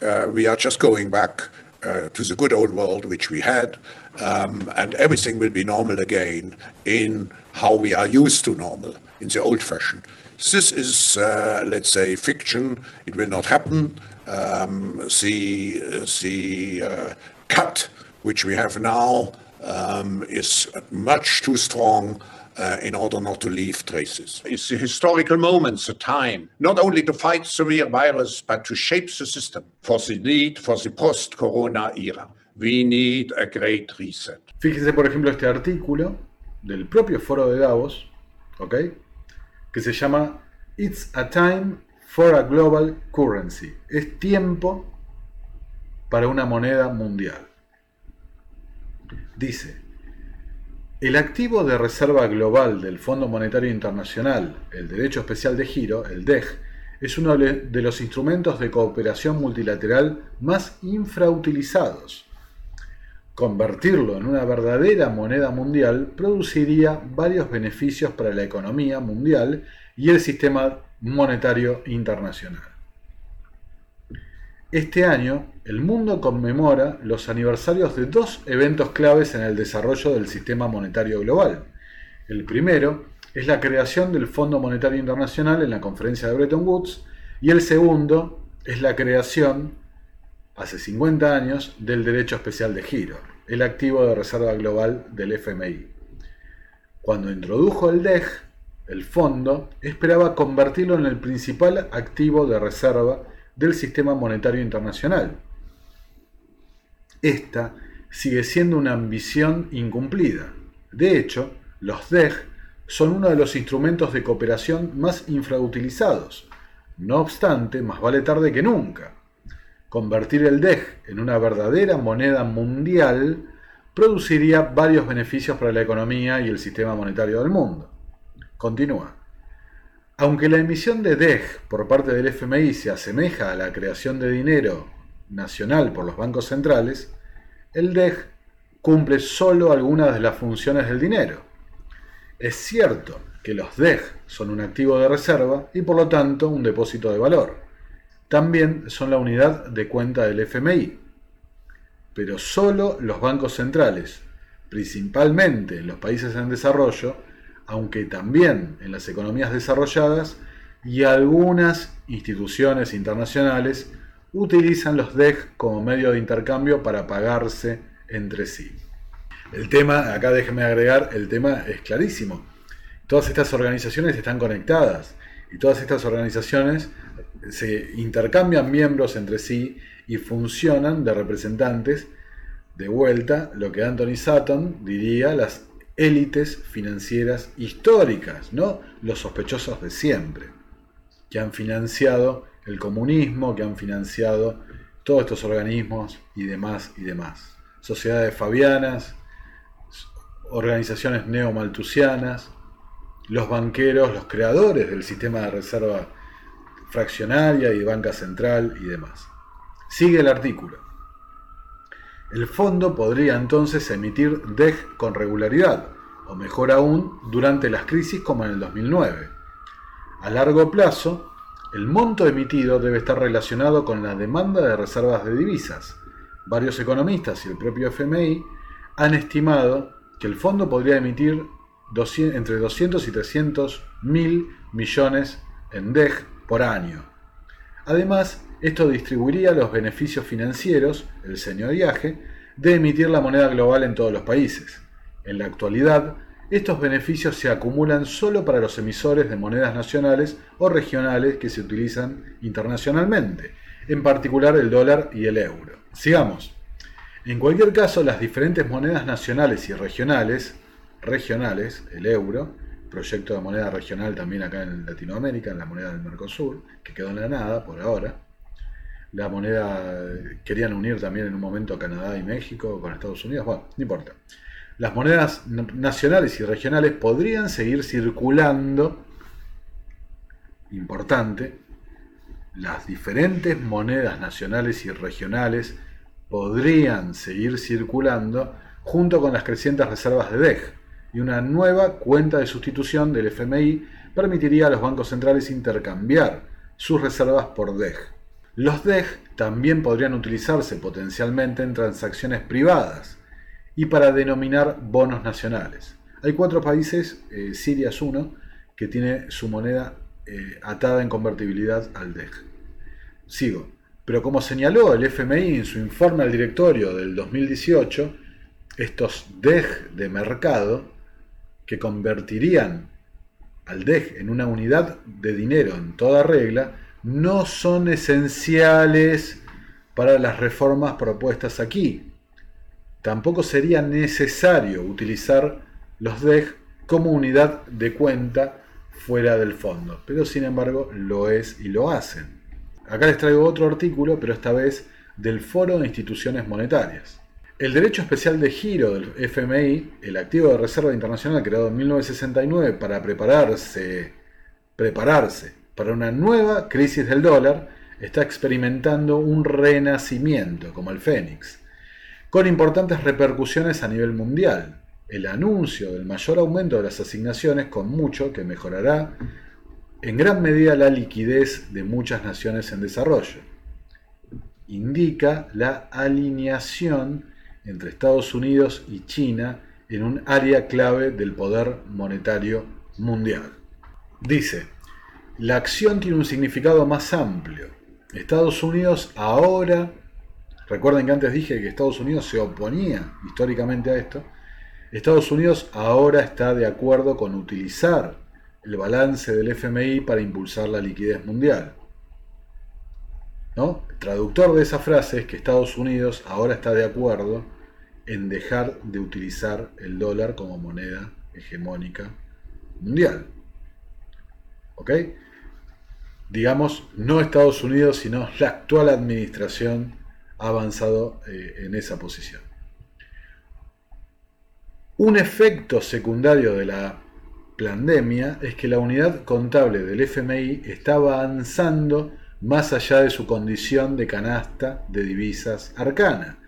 S9: We are just going back uh, to the good old world which we had, um, and everything will be normal again in how we are used to normal, in the old fashion. This is, uh, let's say, fiction. It will not happen. Um, the the uh, cut which we have now um, is much too strong uh, in order not to leave traces. It's a historical moment, a time, not only to fight severe virus, but to shape the system for the need for the post-corona era. We need a great reset.
S1: Fíjese, por ejemplo, este artículo del propio foro de Davos, ¿ok? Que se llama It's a time for a global currency. Es tiempo para una moneda mundial. Dice, el activo de reserva global del Fondo Monetario Internacional, el Derecho Especial de Giro, el DEG, es uno de los instrumentos de cooperación multilateral más infrautilizados. Convertirlo en una verdadera moneda mundial produciría varios beneficios para la economía mundial y el sistema monetario internacional. Este año, el mundo conmemora los aniversarios de dos eventos claves en el desarrollo del sistema monetario global. El primero es la creación del Fondo Monetario Internacional en la conferencia de Bretton Woods y el segundo es la creación, hace 50 años, del derecho especial de giro, el activo de reserva global del FMI. Cuando introdujo el DEG, el fondo esperaba convertirlo en el principal activo de reserva del sistema monetario internacional. Esta sigue siendo una ambición incumplida. De hecho, los DEG son uno de los instrumentos de cooperación más infrautilizados. No obstante, más vale tarde que nunca. Convertir el DEG en una verdadera moneda mundial produciría varios beneficios para la economía y el sistema monetario del mundo. Continúa. Aunque la emisión de DEG por parte del FMI se asemeja a la creación de dinero nacional por los bancos centrales, el DEG cumple solo algunas de las funciones del dinero. Es cierto que los DEG son un activo de reserva y por lo tanto un depósito de valor. También son la unidad de cuenta del FMI. Pero solo los bancos centrales, principalmente en los países en desarrollo, aunque también en las economías desarrolladas y algunas instituciones internacionales utilizan los DEG como medio de intercambio para pagarse entre sí. El tema, acá déjeme agregar, el tema es clarísimo. Todas estas organizaciones están conectadas y todas estas organizaciones se intercambian miembros entre sí y funcionan de representantes de vuelta, lo que Anthony Sutton diría las élites financieras históricas, no los sospechosos de siempre, que han financiado el comunismo, que han financiado todos estos organismos y demás y demás. Sociedades fabianas, organizaciones neomaltusianas, los banqueros, los creadores del sistema de reserva fraccionaria y banca central y demás. Sigue el artículo. El fondo podría entonces emitir DEG con regularidad, o mejor aún, durante las crisis como en el 2009. A largo plazo, el monto emitido debe estar relacionado con la demanda de reservas de divisas. Varios economistas y el propio FMI han estimado que el fondo podría emitir entre 200 y 300 mil millones en DEG por año. Además, esto distribuiría los beneficios financieros, el señoriaje, de emitir la moneda global en todos los países. En la actualidad, estos beneficios se acumulan solo para los emisores de monedas nacionales o regionales que se utilizan internacionalmente, en particular el dólar y el euro. Sigamos. En cualquier caso, las diferentes monedas nacionales y regionales, regionales, el euro, proyecto de moneda regional también acá en Latinoamérica, en la moneda del Mercosur, que quedó en la nada por ahora. La moneda, querían unir también en un momento Canadá y México con Estados Unidos, bueno, no importa. Las monedas nacionales y regionales podrían seguir circulando, importante, las diferentes monedas nacionales y regionales podrían seguir circulando junto con las crecientes reservas de DEG y una nueva cuenta de sustitución del FMI permitiría a los bancos centrales intercambiar sus reservas por DEG. Los DEG también podrían utilizarse potencialmente en transacciones privadas y para denominar bonos nacionales. Hay cuatro países, eh, Siria es uno, que tiene su moneda eh, atada en convertibilidad al DEG. Sigo. Pero como señaló el FMI en su informe al directorio del 2018, estos DEG de mercado, que convertirían al DEG en una unidad de dinero en toda regla, no son esenciales para las reformas propuestas aquí. Tampoco sería necesario utilizar los DEG como unidad de cuenta fuera del fondo, pero sin embargo lo es y lo hacen. Acá les traigo otro artículo, pero esta vez del Foro de Instituciones Monetarias. El derecho especial de giro del FMI, el activo de reserva internacional creado en 1969 para prepararse, prepararse para una nueva crisis del dólar, está experimentando un renacimiento como el Fénix, con importantes repercusiones a nivel mundial. El anuncio del mayor aumento de las asignaciones con mucho que mejorará en gran medida la liquidez de muchas naciones en desarrollo. Indica la alineación entre Estados Unidos y China en un área clave del poder monetario mundial. Dice, la acción tiene un significado más amplio. Estados Unidos ahora, recuerden que antes dije que Estados Unidos se oponía históricamente a esto, Estados Unidos ahora está de acuerdo con utilizar el balance del FMI para impulsar la liquidez mundial. ¿No? El traductor de esa frase es que Estados Unidos ahora está de acuerdo en dejar de utilizar el dólar como moneda hegemónica mundial. ¿Ok? Digamos, no Estados Unidos, sino la actual administración avanzado eh, en esa posición. Un efecto secundario de la pandemia es que la unidad contable del FMI está avanzando más allá de su condición de canasta de divisas arcana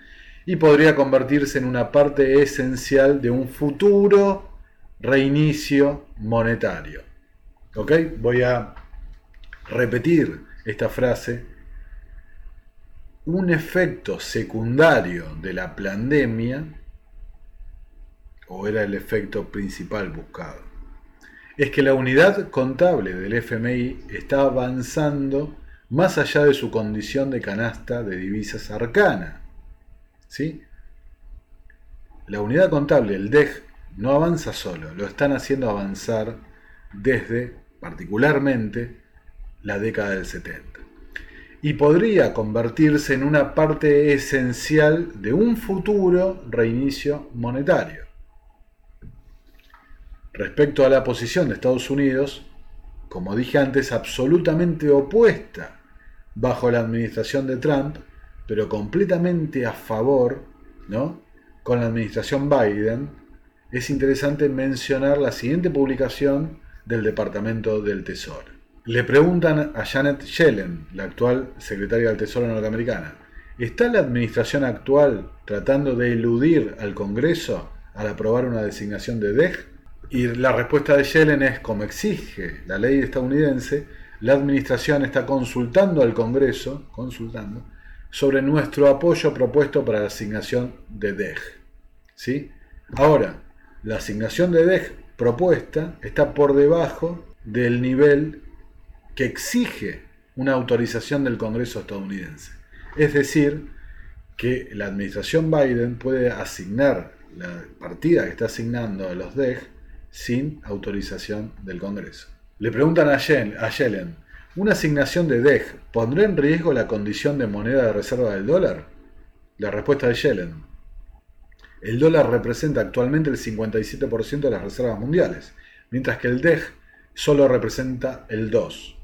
S1: y podría convertirse en una parte esencial de un futuro reinicio monetario. Voy a repetir esta frase. Un efecto secundario de la pandemia, o era el efecto principal buscado, es que la unidad contable del FMI está avanzando más allá de su condición de canasta de divisas arcana. ¿Sí? La unidad contable, el DEG, no avanza solo, lo están haciendo avanzar desde, particularmente, la década del 70. Y podría convertirse en una parte esencial de un futuro reinicio monetario. Respecto a la posición de Estados Unidos, como dije antes, absolutamente opuesta bajo la administración de Trump, pero completamente a favor, ¿no? Con la administración Biden, es interesante mencionar la siguiente publicación del Departamento del Tesoro. Le preguntan a Janet Yellen, la actual secretaria del Tesoro norteamericana, ¿está la administración actual tratando de eludir al Congreso al aprobar una designación de DEG? Y la respuesta de Yellen es, como exige la ley estadounidense, la administración está consultando al Congreso, consultando, sobre nuestro apoyo propuesto para la asignación de DEG. ¿Sí? Ahora, la asignación de DEG propuesta está por debajo del nivel que exige una autorización del Congreso estadounidense. Es decir, que la administración Biden puede asignar la partida que está asignando a los DEG sin autorización del Congreso. Le preguntan a Yellen, ¿una asignación de DEG pondrá en riesgo la condición de moneda de reserva del dólar? La respuesta de Yellen. El dólar representa actualmente el 57% de las reservas mundiales, mientras que el DEG solo representa el 2%.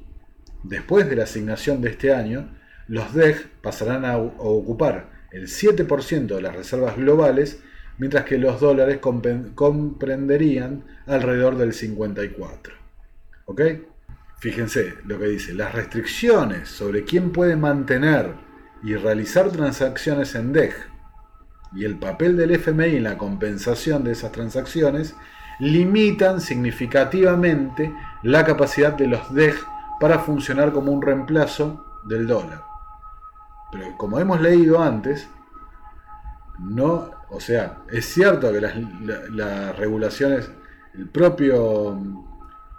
S1: Después de la asignación de este año, los DEG pasarán a ocupar el 7% de las reservas globales, mientras que los dólares comprenderían alrededor del 54%. ¿Ok? Fíjense lo que dice, las restricciones sobre quién puede mantener y realizar transacciones en DEG y el papel del FMI en la compensación de esas transacciones limitan significativamente la capacidad de los DEG para funcionar como un reemplazo del dólar. Pero como hemos leído antes, no, o sea, es cierto que las, regulaciones, el propio,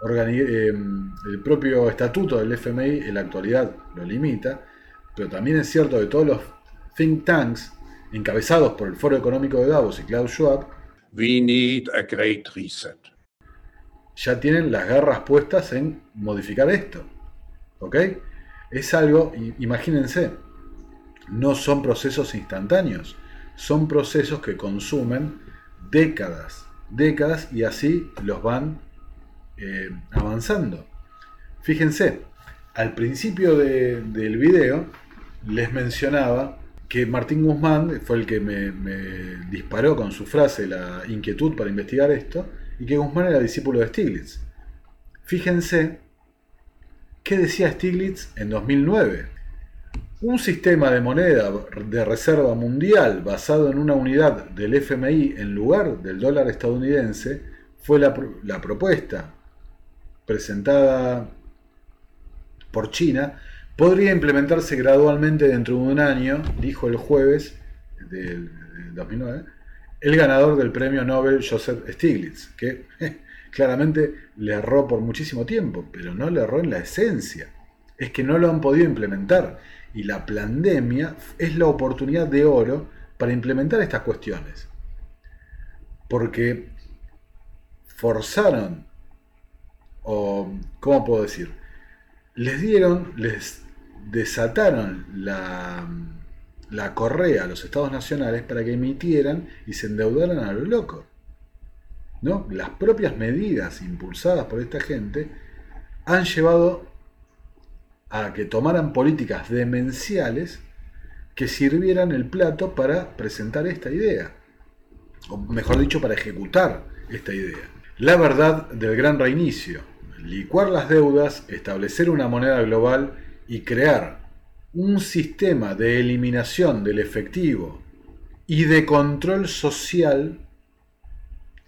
S1: eh, el propio estatuto del FMI en la actualidad lo limita, pero también es cierto que todos los think tanks encabezados por el Foro Económico de Davos y Klaus Schwab,
S9: We need a great reset.
S1: Ya tienen las garras puestas en modificar esto. ¿Ok? Es algo, imagínense, no son procesos instantáneos, son procesos que consumen décadas, décadas y así los van eh, avanzando. Fíjense, al principio del video les mencionaba que Martín Guzmán fue el que me, disparó con su frase la inquietud para investigar esto, y que Guzmán era discípulo de Stiglitz. Fíjense qué decía Stiglitz en 2009. Un sistema de moneda de reserva mundial basado en una unidad del FMI en lugar del dólar estadounidense fue la, propuesta presentada por China podría implementarse gradualmente dentro de un año, dijo el jueves del 2009, el ganador del premio Nobel Joseph Stiglitz, que claramente le erró por muchísimo tiempo, pero no le erró en la esencia. Es que no lo han podido implementar. Y la pandemia es la oportunidad de oro para implementar estas cuestiones. Porque forzaron, o, ¿cómo puedo decir? Les dieron, les desataron la, la correa a los estados nacionales para que emitieran y se endeudaran a lo loco. ¿No? Las propias medidas impulsadas por esta gente han llevado a que tomaran políticas demenciales que sirvieran el plato para presentar esta idea. O mejor dicho, para ejecutar esta idea. La verdad del gran reinicio. Licuar las deudas, establecer una moneda global y crear un sistema de eliminación del efectivo y de control social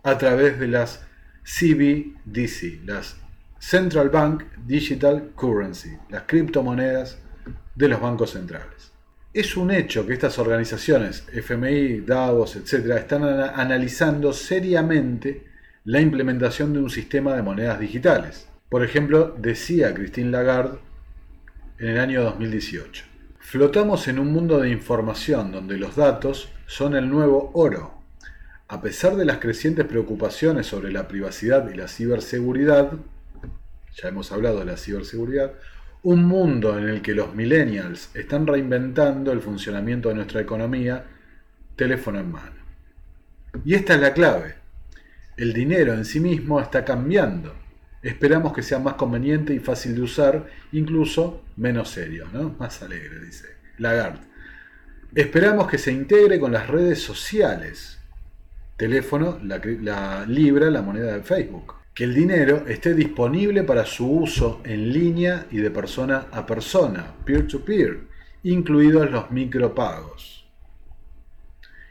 S1: a través de las CBDC, las Central Bank Digital Currency, las criptomonedas de los bancos centrales. Es un hecho que estas organizaciones, FMI, Davos, etc., están analizando seriamente la implementación de un sistema de monedas digitales. Por ejemplo, decía Christine Lagarde en el año 2018. Flotamos en un mundo de información donde los datos son el nuevo oro. A pesar de las crecientes preocupaciones sobre la privacidad y la ciberseguridad, ya hemos hablado de la ciberseguridad, un mundo en el que los millennials están reinventando el funcionamiento de nuestra economía, teléfono en mano. Y esta es la clave. El dinero en sí mismo está cambiando Esperamos que sea más conveniente y fácil de usar, incluso menos serio, ¿no? Más alegre, dice Lagarde. Esperamos que se integre con las redes sociales. Teléfono, la, Libra, la moneda de Facebook. Que el dinero esté disponible para su uso en línea y de persona a persona, peer-to-peer, incluidos los micropagos.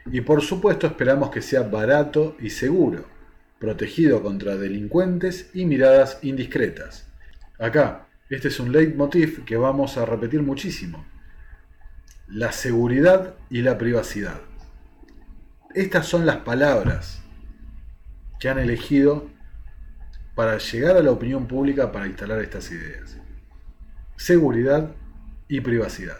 S1: Y por supuesto esperamos que sea barato y seguro protegido contra delincuentes y miradas indiscretas. Acá, este es un leitmotiv que vamos a repetir muchísimo. La seguridad y la privacidad. Estas son las palabras que han elegido para llegar a la opinión pública para instalar estas ideas. seguridad y privacidad.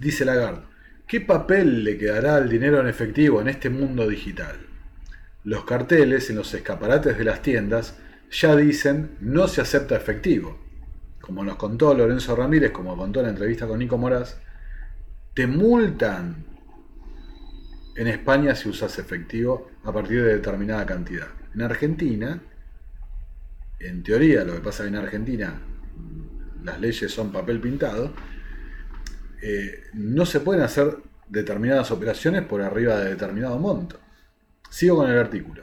S1: Dice Lagarde, ¿qué papel le quedará al dinero en efectivo en este mundo digital? Los carteles en los escaparates de las tiendas ya dicen no se acepta efectivo. Como nos contó Lorenzo Ramírez, como contó en la entrevista con Nico Moraz, te multan en España si usas efectivo a partir de determinada cantidad. En Argentina, en teoría, lo que pasa en Argentina, las leyes son papel pintado, eh, no se pueden hacer determinadas operaciones por arriba de determinado monto. Sigo con el artículo.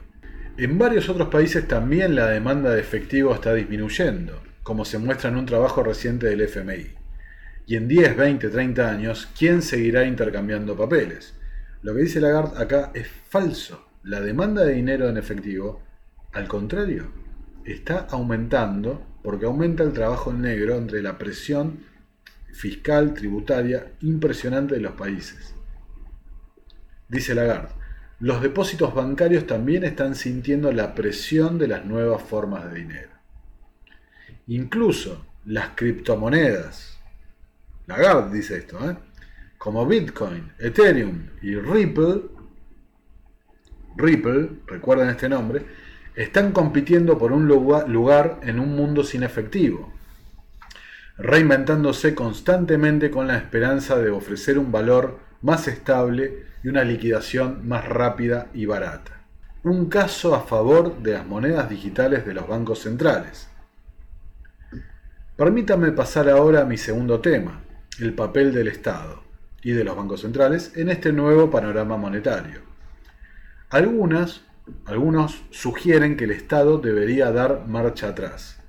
S1: En varios otros países también la demanda de efectivo está disminuyendo, como se muestra en un trabajo reciente del FMI. Y en 10, 20, 30 años, ¿quién seguirá intercambiando papeles? Lo que dice Lagarde acá es falso. La demanda de dinero en efectivo, al contrario, está aumentando porque aumenta el trabajo en negro entre la presión fiscal, tributaria impresionante de los países. Dice Lagarde, los depósitos bancarios también están sintiendo la presión de las nuevas formas de dinero. Incluso las criptomonedas, dice esto, ¿eh? como Bitcoin, Ethereum y Ripple, Ripple, este nombre, están compitiendo por un lugar en un mundo sin efectivo, reinventándose constantemente con la esperanza de ofrecer un valor más estable y una liquidación más rápida y barata. Un caso a favor de las monedas digitales de los bancos centrales. Permítame pasar ahora a mi segundo tema, el papel del Estado y de los bancos centrales en este nuevo panorama monetario. Algunas, algunos sugieren que el Estado debería dar marcha atrás.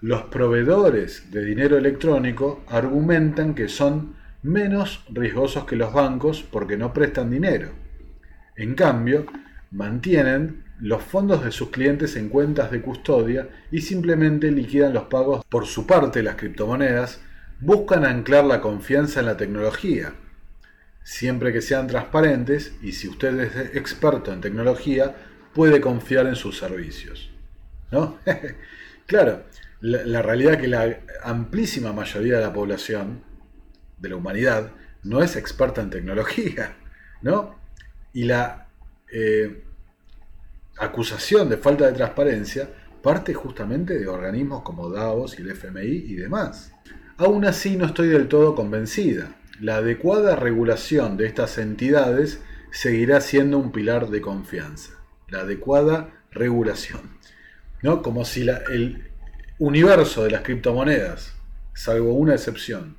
S1: Los proveedores de dinero electrónico argumentan que son menos riesgosos que los bancos porque no prestan dinero. En cambio, mantienen los fondos de sus clientes en cuentas de custodia y simplemente liquidan los pagos. Por su parte, las criptomonedas buscan anclar la confianza en la tecnología, siempre que sean transparentes y si usted es experto en tecnología, puede confiar en sus servicios. ¿No? claro, la, realidad es que la amplísima mayoría de la población, de la humanidad, no es experta en tecnología, ¿no? Y la eh, acusación de falta de transparencia parte justamente de organismos como Davos y el FMI y demás. Aún así no estoy del todo convencida. La adecuada regulación de estas entidades seguirá siendo un pilar de confianza. La adecuada regulación. ¿No? Como si el universo de las criptomonedas, salvo una excepción,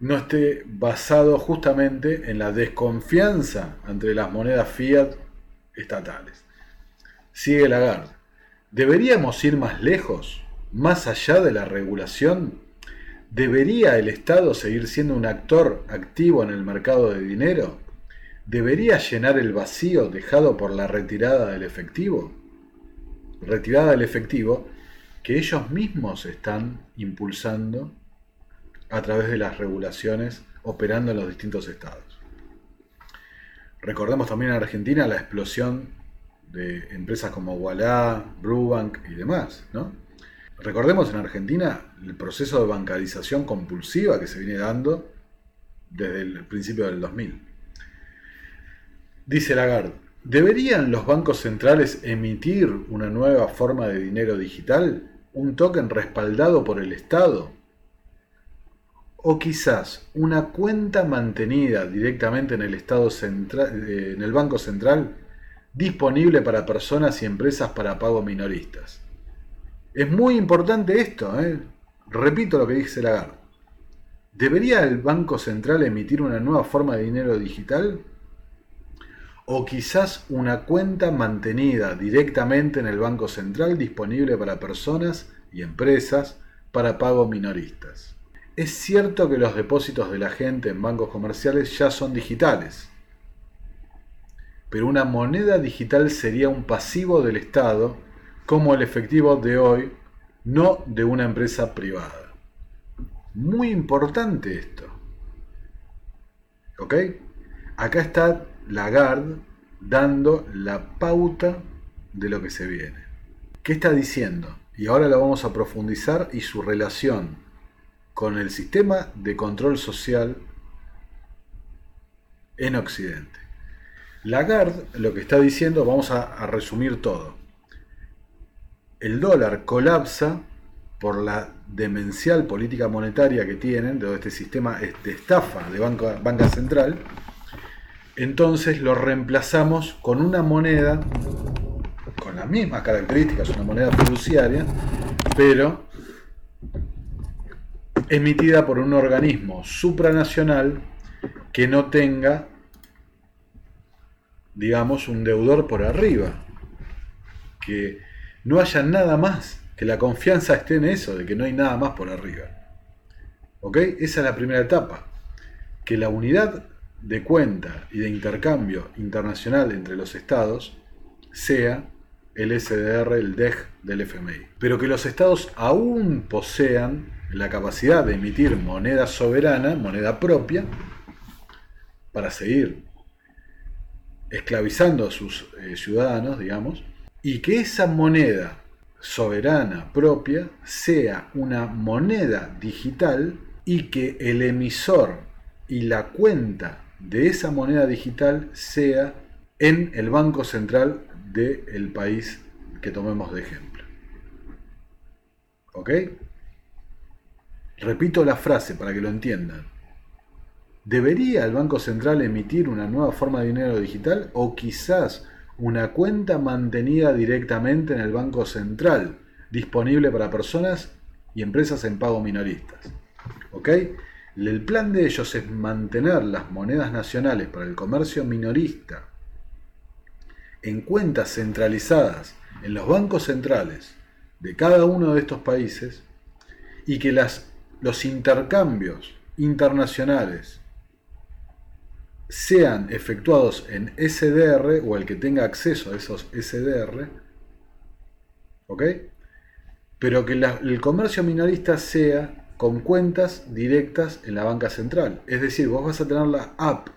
S1: no esté basado justamente en la desconfianza entre las monedas fiat estatales. Sigue Lagarde. ¿Deberíamos ir más lejos? más allá de la regulación? ¿Debería el Estado seguir siendo un actor activo en el mercado de dinero? ¿Debería llenar el vacío dejado por la retirada del efectivo? Retirada del efectivo que ellos mismos están impulsando a través de las regulaciones operando en los distintos estados. Recordemos también en Argentina la explosión de empresas como Walla, Brubank y demás, ¿no? Recordemos en Argentina el proceso de bancarización compulsiva que se viene dando desde el principio del 2000. Dice Lagarde, ¿deberían los bancos centrales emitir una nueva forma de dinero digital? ¿Un token respaldado por el Estado? ¿O quizás una cuenta mantenida directamente en el, Estado central, eh, en el Banco Central disponible para personas y empresas para pago minoristas? Es muy importante esto, ¿eh? repito lo que dice Lagarde. ¿Debería el Banco Central emitir una nueva forma de dinero digital? ¿O quizás una cuenta mantenida directamente en el Banco Central disponible para personas y empresas para pago minoristas? Es cierto que los depósitos de la gente en bancos comerciales ya son digitales, pero una moneda digital sería un pasivo del Estado como el efectivo de hoy, no de una empresa privada. Muy importante esto. ¿Ok? Acá está Lagarde dando la pauta de lo que se viene. ¿Qué está diciendo? y ahora la vamos a profundizar y su relación con el sistema de control social en Occidente. Lagarde lo que está diciendo, vamos a, resumir todo. El dólar colapsa por la demencial política monetaria que tienen, de este sistema de estafa de banca, banca central, entonces lo reemplazamos con una moneda con las mismas características, una moneda fiduciaria, pero emitida por un organismo supranacional que no tenga, digamos, un deudor por arriba, que no haya nada más que la confianza esté en eso, de que no hay nada más por arriba. ¿Ok? Esa es la primera etapa. Que la unidad de cuenta y de intercambio internacional entre los estados sea el SDR, el DEG del FMI. Pero que los estados aún posean la capacidad de emitir moneda soberana, moneda propia, para seguir esclavizando a sus eh, ciudadanos, digamos, y que esa moneda soberana propia sea una moneda digital y que el emisor y la cuenta de esa moneda digital sea en el Banco Central del país que tomemos de ejemplo. ¿Ok? Repito la frase para que lo entiendan. ¿Debería el Banco Central emitir una nueva forma de dinero digital o quizás una cuenta mantenida directamente en el Banco Central, disponible para personas y empresas en pago minoristas. ¿Ok? El plan de ellos es mantener las monedas nacionales para el comercio minorista en cuentas centralizadas en los bancos centrales de cada uno de estos países y que las, los intercambios internacionales sean efectuados en SDR o el que tenga acceso a esos SDR, ¿ok? Pero que el comercio minorista sea con cuentas directas en la banca central. Es decir, vos vas a tener la app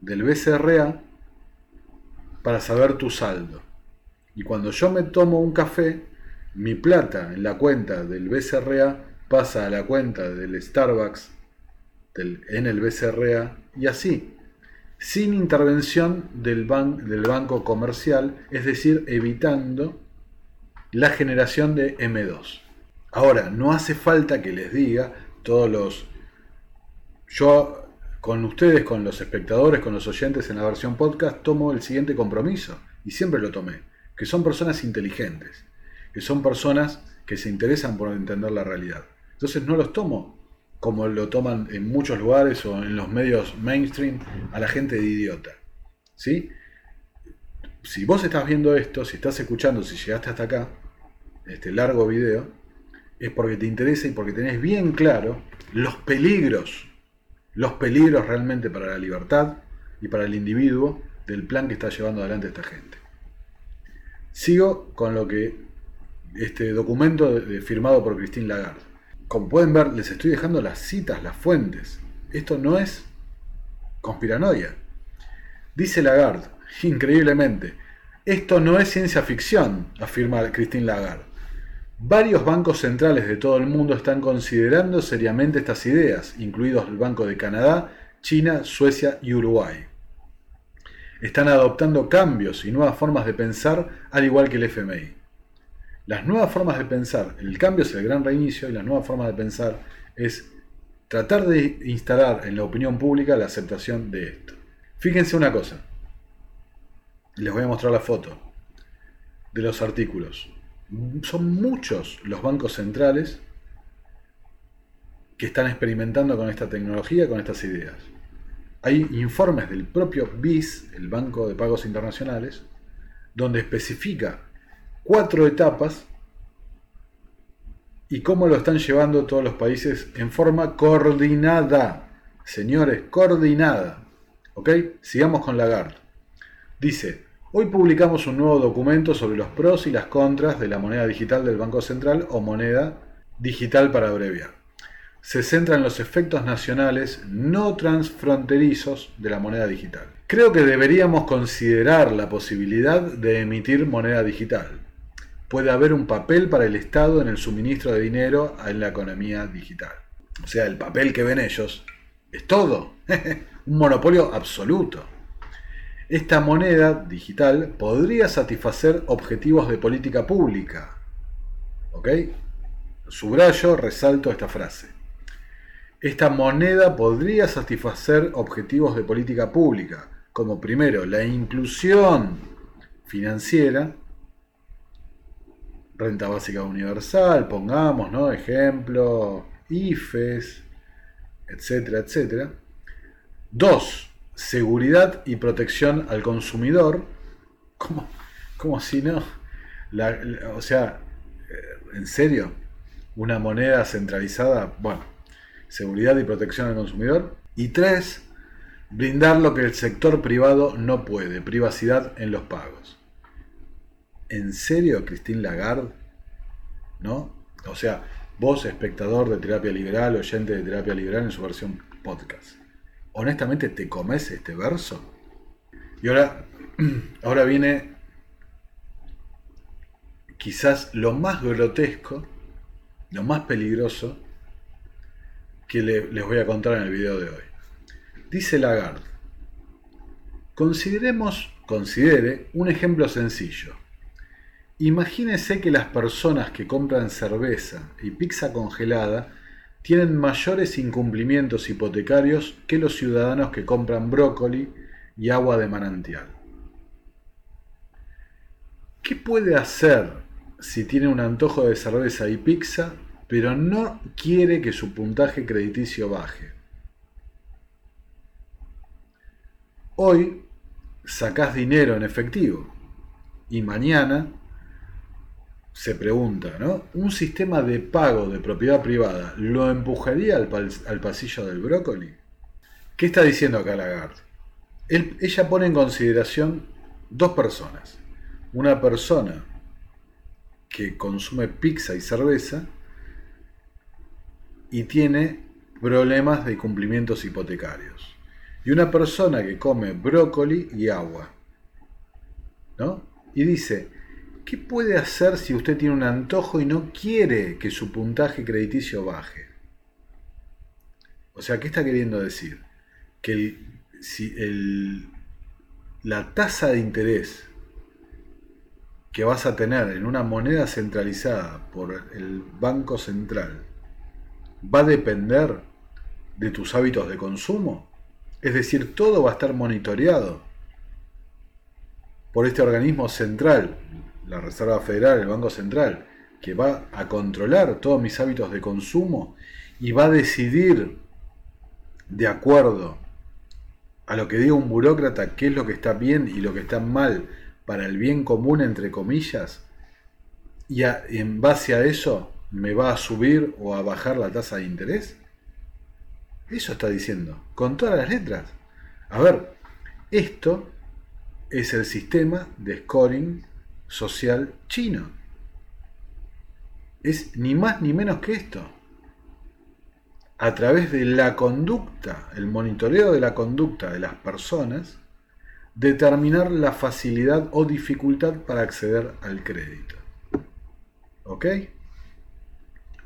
S1: del BCRA para saber tu saldo. Y cuando yo me tomo un café, mi plata en la cuenta del BCRA pasa a la cuenta del Starbucks en el BCRA y así, sin intervención del, del banco comercial, es decir, evitando la generación de M2. Ahora, no hace falta que les diga todos los... Yo con ustedes, con los espectadores, con los oyentes en la versión podcast, tomo el siguiente compromiso, y siempre lo tomé, que son personas inteligentes, que son personas que se interesan por entender la realidad. Entonces no los tomo como lo toman en muchos lugares o en los medios mainstream, a la gente de idiota. ¿Sí? Si vos estás viendo esto, si estás escuchando, si llegaste hasta acá, este largo video, es porque te interesa y porque tenés bien claro los peligros, los peligros realmente para la libertad y para el individuo del plan que está llevando adelante esta gente. Sigo con lo que este documento firmado por Christine Lagarde. Como pueden ver, les estoy dejando las citas, las fuentes. Esto no es conspiranoia. Dice Lagarde, increíblemente, esto no es ciencia ficción, afirma Christine Lagarde. Varios bancos centrales de todo el mundo están considerando seriamente estas ideas, incluidos el Banco de Canadá, China, Suecia y Uruguay. Están adoptando cambios y nuevas formas de pensar, al igual que el FMI. Las nuevas formas de pensar, el cambio es el gran reinicio y las nuevas formas de pensar es tratar de instalar en la opinión pública la aceptación de esto. Fíjense una cosa, les voy a mostrar la foto de los artículos. Son muchos los bancos centrales que están experimentando con esta tecnología, con estas ideas. Hay informes del propio BIS, el Banco de Pagos Internacionales, donde especifica cuatro etapas y cómo lo están llevando todos los países en forma coordinada. Señores, coordinada. ¿Ok? Sigamos con Lagarde. Dice, hoy publicamos un nuevo documento sobre los pros y las contras de la moneda digital del Banco Central o moneda digital para abreviar. Se centra en los efectos nacionales no transfronterizos de la moneda digital. Creo que deberíamos considerar la posibilidad de emitir moneda digital puede haber un papel para el Estado en el suministro de dinero en la economía digital. O sea, el papel que ven ellos es todo. un monopolio absoluto. Esta moneda digital podría satisfacer objetivos de política pública. ¿Ok? Subrayo, resalto esta frase. Esta moneda podría satisfacer objetivos de política pública, como primero la inclusión financiera, renta básica universal, pongamos, ¿no? Ejemplo, IFES, etcétera, etcétera. Dos, seguridad y protección al consumidor. ¿Cómo, cómo si no? o sea, eh, ¿en serio? ¿Una moneda centralizada? Bueno, seguridad y protección al consumidor. Y tres, brindar lo que el sector privado no puede, privacidad en los pagos. ¿En serio, Christine Lagarde? ¿No? O sea, vos, espectador de terapia liberal, oyente de terapia liberal en su versión podcast. Honestamente, ¿te comes este verso? Y ahora, ahora viene quizás lo más grotesco, lo más peligroso que les voy a contar en el video de hoy. Dice Lagarde, consideremos, considere un ejemplo sencillo. Imagínese que las personas que compran cerveza y pizza congelada tienen mayores incumplimientos hipotecarios que los ciudadanos que compran brócoli y agua de manantial. ¿Qué puede hacer si tiene un antojo de cerveza y pizza pero no quiere que su puntaje crediticio baje. Hoy sacás dinero en efectivo y mañana se pregunta, ¿no? ¿Un sistema de pago de propiedad privada lo empujaría al, pasillo del brócoli? ¿Qué está diciendo acá Lagarde? ella pone en consideración dos personas. Una persona que consume pizza y cerveza y tiene problemas de cumplimientos hipotecarios. Y una persona que come brócoli y agua. ¿No? Y dice, ¿qué puede hacer si usted tiene un antojo y no quiere que su puntaje crediticio baje? O sea, ¿qué está queriendo decir? Que si la tasa de interés que vas a tener en una moneda centralizada por el Banco Central va a depender de tus hábitos de consumo. Es decir, todo va a estar monitoreado por este organismo central, la Reserva Federal, el Banco Central, que va a controlar todos mis hábitos de consumo y va a decidir de acuerdo a lo que diga un burócrata qué es lo que está bien y lo que está mal para el bien común, entre comillas, y en base a eso me va a subir o a bajar la tasa de interés? Eso está diciendo, con todas las letras. A ver, esto es el sistema de scoring social chino. Es ni más ni menos que esto. A través de la conducta, el monitoreo de la conducta de las personas, determinar la facilidad o dificultad para acceder al crédito. ¿Ok?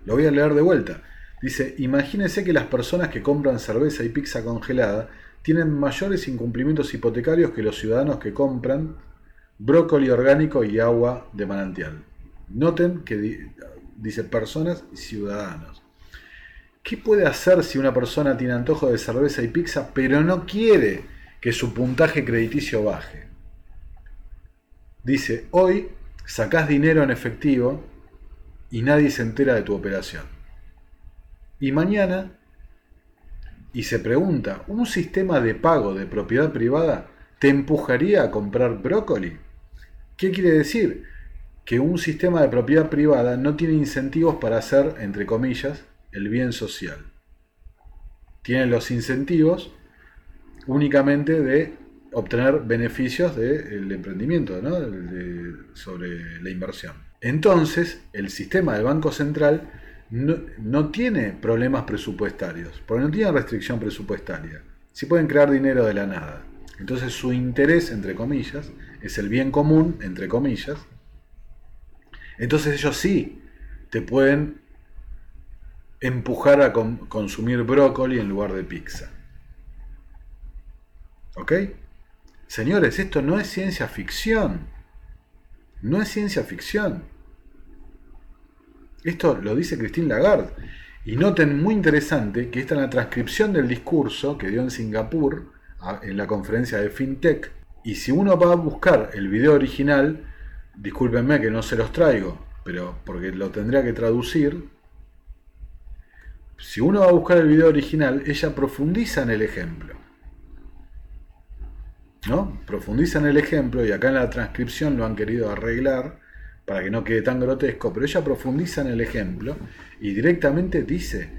S1: Lo voy a leer de vuelta. Dice, imagínense que las personas que compran cerveza y pizza congelada tienen mayores incumplimientos hipotecarios que los ciudadanos que compran brócoli orgánico y agua de manantial. Noten que dice personas y ciudadanos. ¿Qué puede hacer si una persona tiene antojo de cerveza y pizza pero no quiere que su puntaje crediticio baje? Dice, hoy sacás dinero en efectivo y nadie se entera de tu operación. Y mañana, y se pregunta, ¿un sistema de pago de propiedad privada te empujaría a comprar brócoli? ¿Qué quiere decir? Que un sistema de propiedad privada no tiene incentivos para hacer, entre comillas, el bien social. Tiene los incentivos únicamente de obtener beneficios del emprendimiento, ¿no? sobre la inversión. Entonces, el sistema del Banco Central no, tiene problemas presupuestarios, porque no tiene restricción presupuestaria. Si pueden crear dinero de la nada. Entonces su interés, entre comillas, es el bien común, entre comillas. Entonces ellos sí te pueden empujar a consumir brócoli en lugar de pizza. ¿Ok? Señores, esto no es ciencia ficción. No es ciencia ficción. Esto lo dice Christine Lagarde. Y noten muy interesante que esta es la transcripción del discurso que dio en Singapur en la conferencia de FinTech. Y si uno va a buscar el video original, discúlpenme que no se los traigo, pero porque lo tendría que traducir. Si uno va a buscar el video original, ella profundiza en el ejemplo. ¿No? Profundiza en el ejemplo y acá en la transcripción lo han querido arreglar para que no quede tan grotesco, pero ella profundiza en el ejemplo y directamente dice,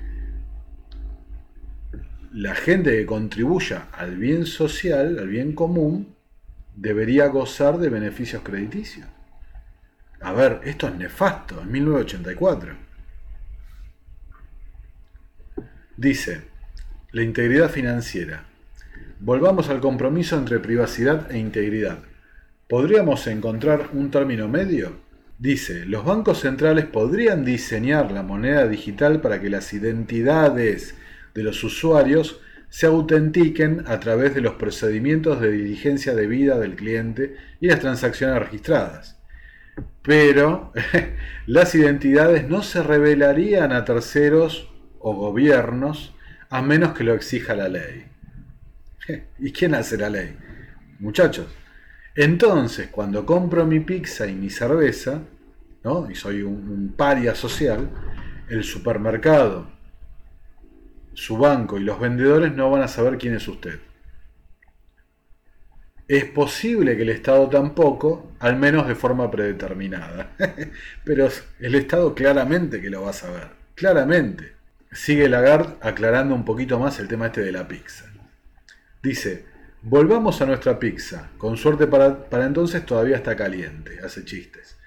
S1: la gente que contribuya al bien social, al bien común, debería gozar de beneficios crediticios. A ver, esto es nefasto, en 1984. Dice, la integridad financiera. Volvamos al compromiso entre privacidad e integridad. ¿Podríamos encontrar un término medio? Dice, los bancos centrales podrían diseñar la moneda digital para que las identidades de los usuarios se autentiquen a través de los procedimientos de diligencia debida del cliente y las transacciones registradas. Pero las identidades no se revelarían a terceros o gobiernos a menos que lo exija la ley. ¿Y quién hace la ley? Muchachos, entonces, cuando compro mi pizza y mi cerveza, ¿no? y soy un, paria social, el supermercado, su banco y los vendedores no van a saber quién es usted. Es posible que el Estado tampoco, al menos de forma predeterminada. Pero el Estado claramente que lo va a saber. Claramente. Sigue Lagarde aclarando un poquito más el tema este de la pizza. Dice, Volvamos a nuestra pizza. Con suerte para, entonces todavía está caliente. Hace chistes.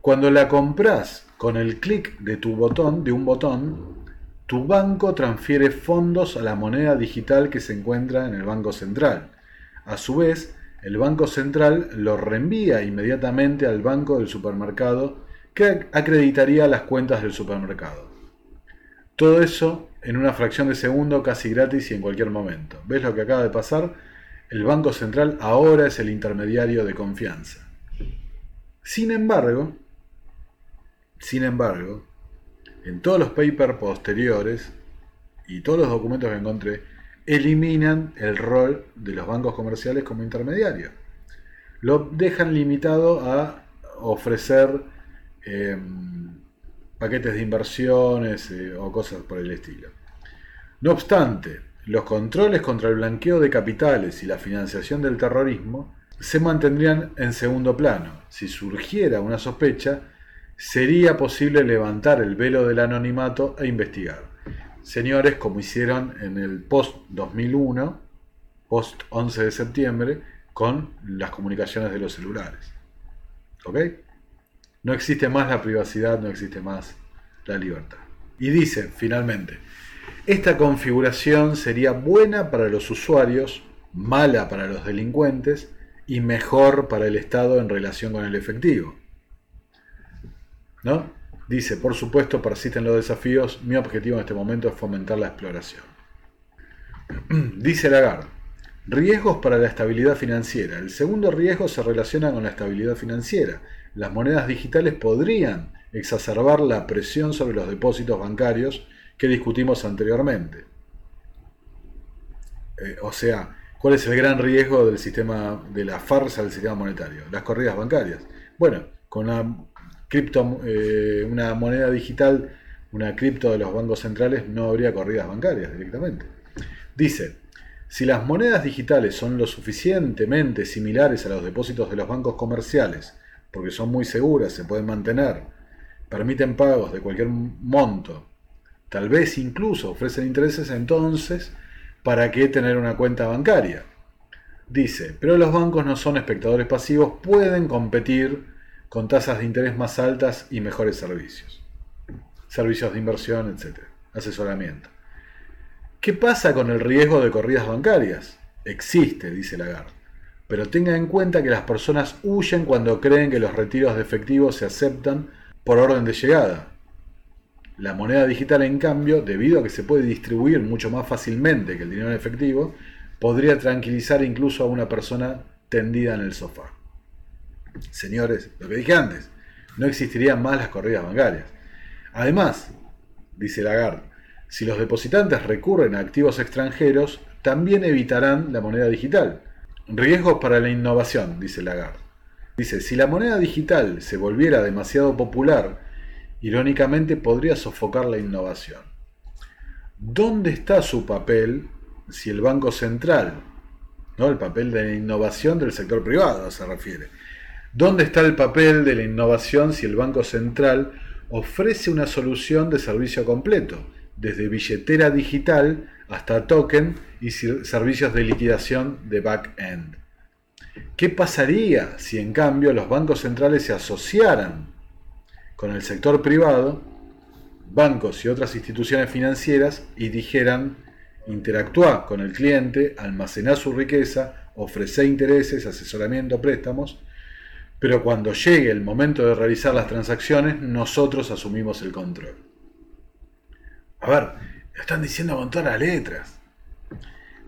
S1: Cuando la compras con el clic de tu botón, de un botón, tu banco transfiere fondos a la moneda digital que se encuentra en el Banco Central. A su vez, el Banco Central lo reenvía inmediatamente al banco del supermercado que acreditaría las cuentas del supermercado. Todo eso en una fracción de segundo casi gratis y en cualquier momento. ¿Ves lo que acaba de pasar? el Banco Central ahora es el intermediario de confianza. Sin embargo, sin embargo, en todos los papers posteriores y todos los documentos que encontré, eliminan el rol de los bancos comerciales como intermediario. Lo dejan limitado a ofrecer em, paquetes de inversiones eh, o cosas por el estilo. No obstante, los controles contra el blanqueo de capitales y la financiación del terrorismo se mantendrían en segundo plano. Si surgiera una sospecha, sería posible levantar el velo del anonimato e investigar. Señores, como hicieron en el post-2001, post-11 de septiembre, con las comunicaciones de los celulares. ¿Ok? No existe más la privacidad, no existe más la libertad. Y dice, finalmente, esta configuración sería buena para los usuarios, mala para los delincuentes y mejor para el Estado en relación con el efectivo. ¿No? Dice, por supuesto, persisten los desafíos, mi objetivo en este momento es fomentar la exploración. Dice Lagarde, riesgos para la estabilidad financiera. El segundo riesgo se relaciona con la estabilidad financiera. Las monedas digitales podrían exacerbar la presión sobre los depósitos bancarios que discutimos anteriormente. Eh, o sea, ¿cuál es el gran riesgo del sistema, de la farsa del sistema monetario? Las corridas bancarias. Bueno, con una eh, una moneda digital, una cripto de los bancos centrales, no habría corridas bancarias directamente. Dice, si las monedas digitales son lo suficientemente similares a los depósitos de los bancos comerciales, porque son muy seguras, se pueden mantener, permiten pagos de cualquier monto Tal vez incluso ofrecen intereses entonces, ¿para qué tener una cuenta bancaria? Dice, pero los bancos no son espectadores pasivos, pueden competir con tasas de interés más altas y mejores servicios. Servicios de inversión, etc. Asesoramiento. ¿Qué pasa con el riesgo de corridas bancarias? Existe, dice Lagarde. Pero tenga en cuenta que las personas huyen cuando creen que los retiros de efectivo se aceptan por orden de llegada. La moneda digital, en cambio, debido a que se puede distribuir mucho más fácilmente que el dinero en efectivo, podría tranquilizar incluso a una persona tendida en el sofá. Señores, lo que dije antes, no existirían más las corridas bancarias. Además, dice Lagarde, si los depositantes recurren a activos extranjeros, también evitarán la moneda digital. Riesgos para la innovación, dice Lagarde. Dice, si la moneda digital se volviera demasiado popular, irónicamente podría sofocar la innovación. ¿Dónde está su papel si el Banco Central, ¿no? el papel de la innovación del sector privado se refiere? ¿Dónde está el papel de la innovación si el Banco Central ofrece una solución de servicio completo, desde billetera digital hasta token y servicios de liquidación de back-end? ¿Qué pasaría si en cambio los bancos centrales se asociaran con el sector privado, bancos y otras instituciones financieras y dijeran interactuar con el cliente, almacenar su riqueza, ofrecer intereses, asesoramiento, préstamos, pero cuando llegue el momento de realizar las transacciones, nosotros asumimos el control. A ver, lo están diciendo con todas las letras.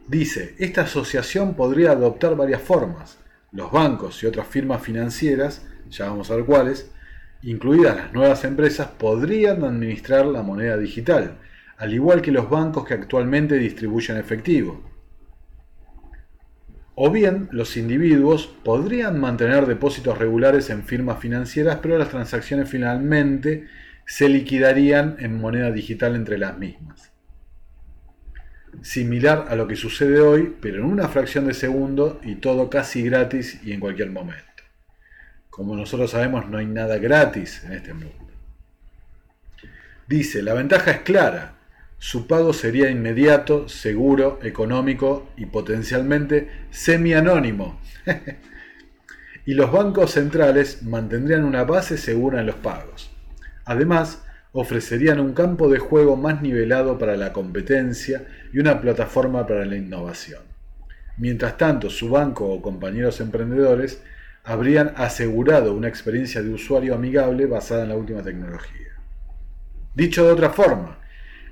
S1: Dice, esta asociación podría adoptar varias formas. Los bancos y otras firmas financieras, ya vamos a ver cuáles, incluidas las nuevas empresas, podrían administrar la moneda digital, al igual que los bancos que actualmente distribuyen efectivo. O bien los individuos podrían mantener depósitos regulares en firmas financieras, pero las transacciones finalmente se liquidarían en moneda digital entre las mismas similar a lo que sucede hoy, pero en una fracción de segundo y todo casi gratis y en cualquier momento. Como nosotros sabemos, no hay nada gratis en este mundo. Dice, la ventaja es clara, su pago sería inmediato, seguro, económico y potencialmente semi-anónimo. y los bancos centrales mantendrían una base segura en los pagos. Además, ofrecerían un campo de juego más nivelado para la competencia y una plataforma para la innovación. Mientras tanto, su banco o compañeros emprendedores habrían asegurado una experiencia de usuario amigable basada en la última tecnología. Dicho de otra forma,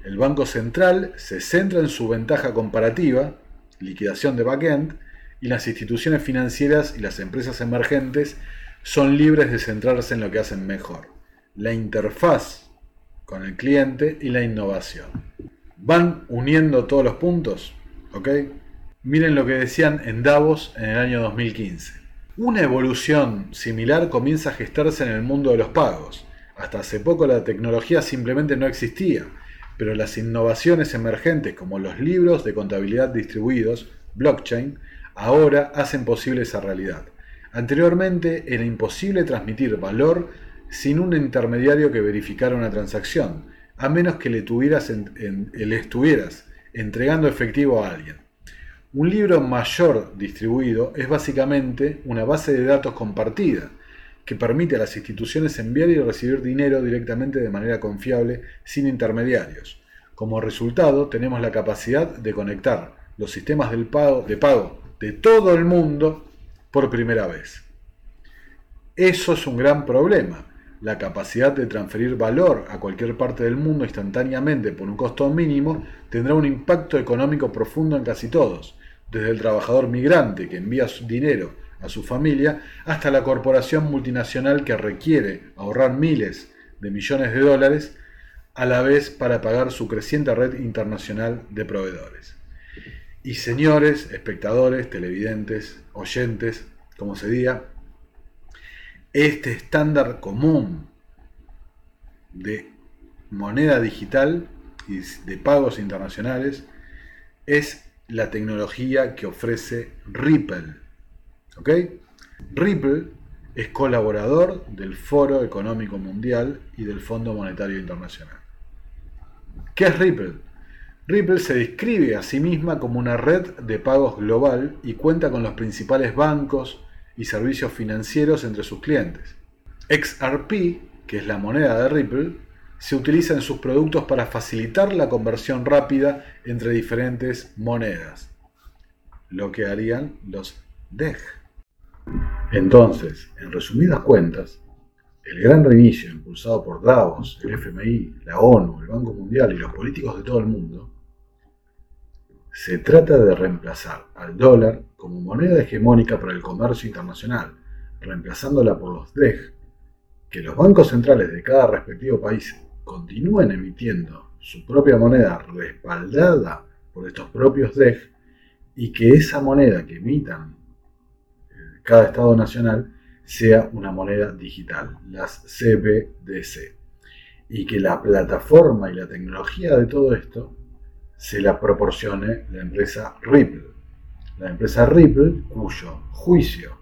S1: el Banco Central se centra en su ventaja comparativa, liquidación de backend, y las instituciones financieras y las empresas emergentes son libres de centrarse en lo que hacen mejor, la interfaz con el cliente y la innovación. Van uniendo todos los puntos, ¿ok? Miren lo que decían en Davos en el año 2015. Una evolución similar comienza a gestarse en el mundo de los pagos. Hasta hace poco la tecnología simplemente no existía, pero las innovaciones emergentes como los libros de contabilidad distribuidos, blockchain, ahora hacen posible esa realidad. Anteriormente era imposible transmitir valor sin un intermediario que verificara una transacción, a menos que le, tuvieras le estuvieras entregando efectivo a alguien. Un libro mayor distribuido es básicamente una base de datos compartida, que permite a las instituciones enviar y recibir dinero directamente de manera confiable sin intermediarios. Como resultado, tenemos la capacidad de conectar los sistemas del pago, de pago de todo el mundo por primera vez. Eso es un gran problema, la capacidad de transferir valor a cualquier parte del mundo instantáneamente por un costo mínimo tendrá un impacto económico profundo en casi todos, desde el trabajador migrante que envía su dinero a su familia hasta la corporación multinacional que requiere ahorrar miles de millones de dólares a la vez para pagar su creciente red internacional de proveedores. Y señores, espectadores, televidentes, oyentes, como se diga, este estándar común de moneda digital y de pagos internacionales es la tecnología que ofrece Ripple. Ripple es colaborador del Foro Económico Mundial y del Fondo Monetario Internacional. ¿Qué es Ripple? Ripple se describe a sí misma como una red de pagos global y cuenta con los principales bancos, y servicios financieros entre sus clientes. XRP, que es la moneda de Ripple, se utiliza en sus productos para facilitar la conversión rápida entre diferentes monedas, lo que harían los DEG. Entonces, en resumidas cuentas, el gran reinicio impulsado por Davos, el FMI, la ONU, el Banco Mundial y los políticos de todo el mundo, se trata de reemplazar al dólar como moneda hegemónica para el comercio internacional, reemplazándola por los DEG, que los bancos centrales de cada respectivo país continúen emitiendo su propia moneda respaldada por estos propios DEG y que esa moneda que emitan cada Estado nacional sea una moneda digital, las CBDC, y que la plataforma y la tecnología de todo esto se la proporcione la empresa Ripple. La empresa Ripple, cuyo juicio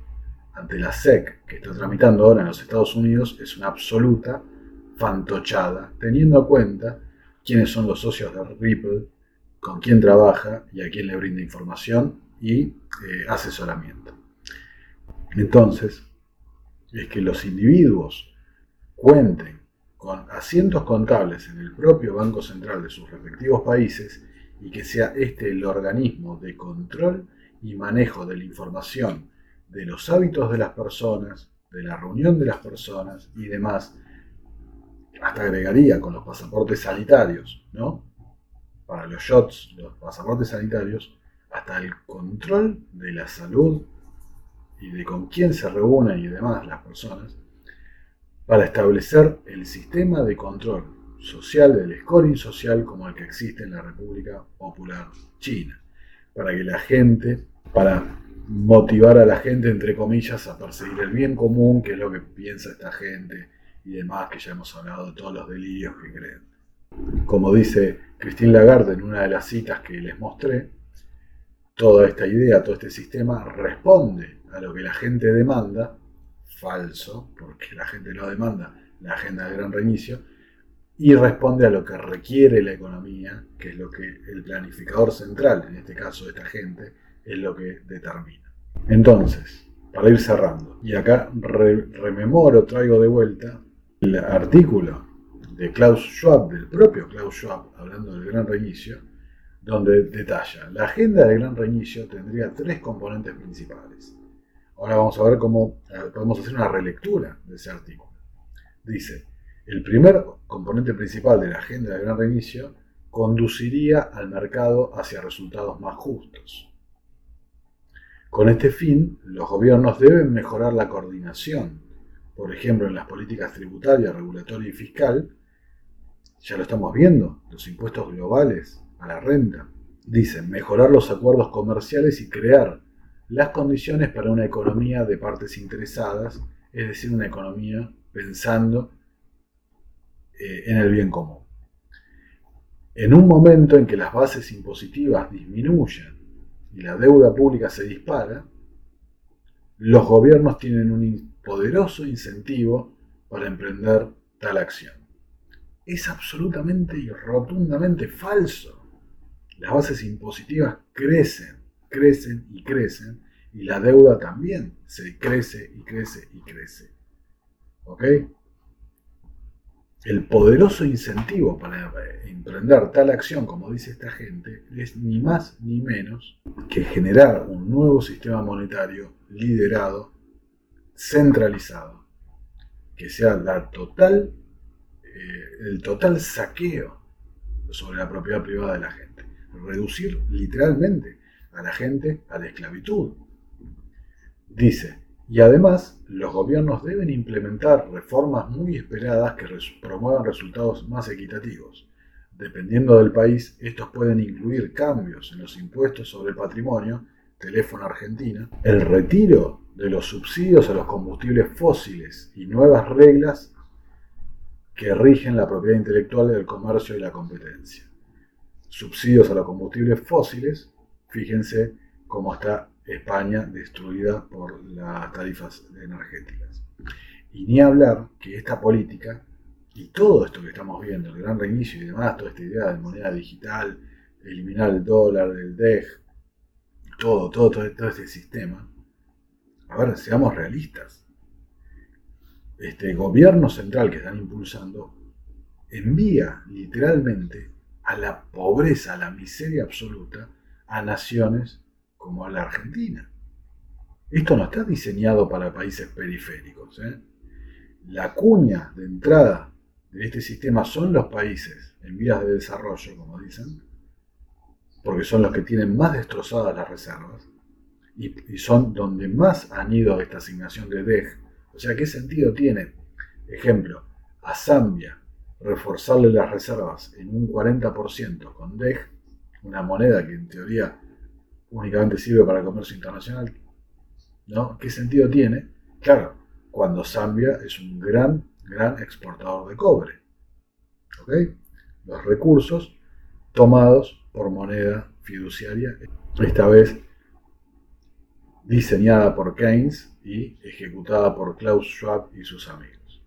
S1: ante la SEC que está tramitando ahora en los Estados Unidos es una absoluta fantochada, teniendo en cuenta quiénes son los socios de Ripple, con quién trabaja y a quién le brinda información y eh, asesoramiento. Entonces, es que los individuos cuenten con asientos contables en el propio Banco Central de sus respectivos países y que sea este el organismo de control y manejo de la información, de los hábitos de las personas, de la reunión de las personas y demás, hasta agregaría con los pasaportes sanitarios, ¿no? Para los shots, los pasaportes sanitarios, hasta el control de la salud y de con quién se reúnen y demás las personas, para establecer el sistema de control social del scoring social como el que existe en la República Popular China, para que la gente, para motivar a la gente, entre comillas, a perseguir el bien común, que es lo que piensa esta gente y demás, que ya hemos hablado de todos los delirios que creen. Como dice Christine Lagarde en una de las citas que les mostré, toda esta idea, todo este sistema responde a lo que la gente demanda, falso, porque la gente no demanda la agenda del gran reinicio, y responde a lo que requiere la economía, que es lo que el planificador central, en este caso esta gente, es lo que determina. Entonces, para ir cerrando, y acá rememoro, traigo de vuelta el artículo de Klaus Schwab, del propio Klaus Schwab, hablando del gran reinicio, donde detalla, la agenda del gran reinicio tendría tres componentes principales. Ahora vamos a ver cómo eh, podemos hacer una relectura de ese artículo. Dice, el primer componente principal de la agenda del gran reinicio conduciría al mercado hacia resultados más justos. Con este fin, los gobiernos deben mejorar la coordinación, por ejemplo, en las políticas tributarias, regulatoria y fiscal. Ya lo estamos viendo, los impuestos globales a la renta. Dicen, mejorar los acuerdos comerciales y crear las condiciones para una economía de partes interesadas, es decir, una economía pensando eh, en el bien común. En un momento en que las bases impositivas disminuyen y la deuda pública se dispara, los gobiernos tienen un poderoso incentivo para emprender tal acción. Es absolutamente y rotundamente falso. Las bases impositivas crecen crecen y crecen y la deuda también se crece y crece y crece. ¿Ok? El poderoso incentivo para emprender tal acción, como dice esta gente, es ni más ni menos que generar un nuevo sistema monetario liderado, centralizado, que sea la total, eh, el total saqueo sobre la propiedad privada de la gente. Reducir literalmente a la gente a la esclavitud. Dice, y además los gobiernos deben implementar reformas muy esperadas que promuevan resultados más equitativos. Dependiendo del país, estos pueden incluir cambios en los impuestos sobre el patrimonio, teléfono argentina, el retiro de los subsidios a los combustibles fósiles y nuevas reglas que rigen la propiedad intelectual del comercio y la competencia. Subsidios a los combustibles fósiles Fíjense cómo está España destruida por las tarifas energéticas. Y ni hablar que esta política y todo esto que estamos viendo, el gran reinicio y demás, toda esta idea de moneda digital, eliminar el dólar, el DEG, todo, todo, todo, todo este sistema. A ver, seamos realistas. Este gobierno central que están impulsando envía literalmente a la pobreza, a la miseria absoluta, a naciones como la Argentina. Esto no está diseñado para países periféricos. ¿eh? la cuña de entrada de este sistema son los países en vías de desarrollo, como dicen, porque son los que tienen más destrozadas las reservas y, son donde más han ido esta asignación de DEG. O sea, ¿qué sentido tiene? Ejemplo, a Zambia reforzarle las reservas en un 40% con DEG, una moneda que en teoría únicamente sirve para el comercio internacional, ¿no? ¿Qué sentido tiene? Claro, cuando Zambia es un gran, gran exportador de cobre. ¿Ok? Los recursos tomados por moneda fiduciaria, esta vez diseñada por Keynes y ejecutada por Klaus Schwab y sus amigos.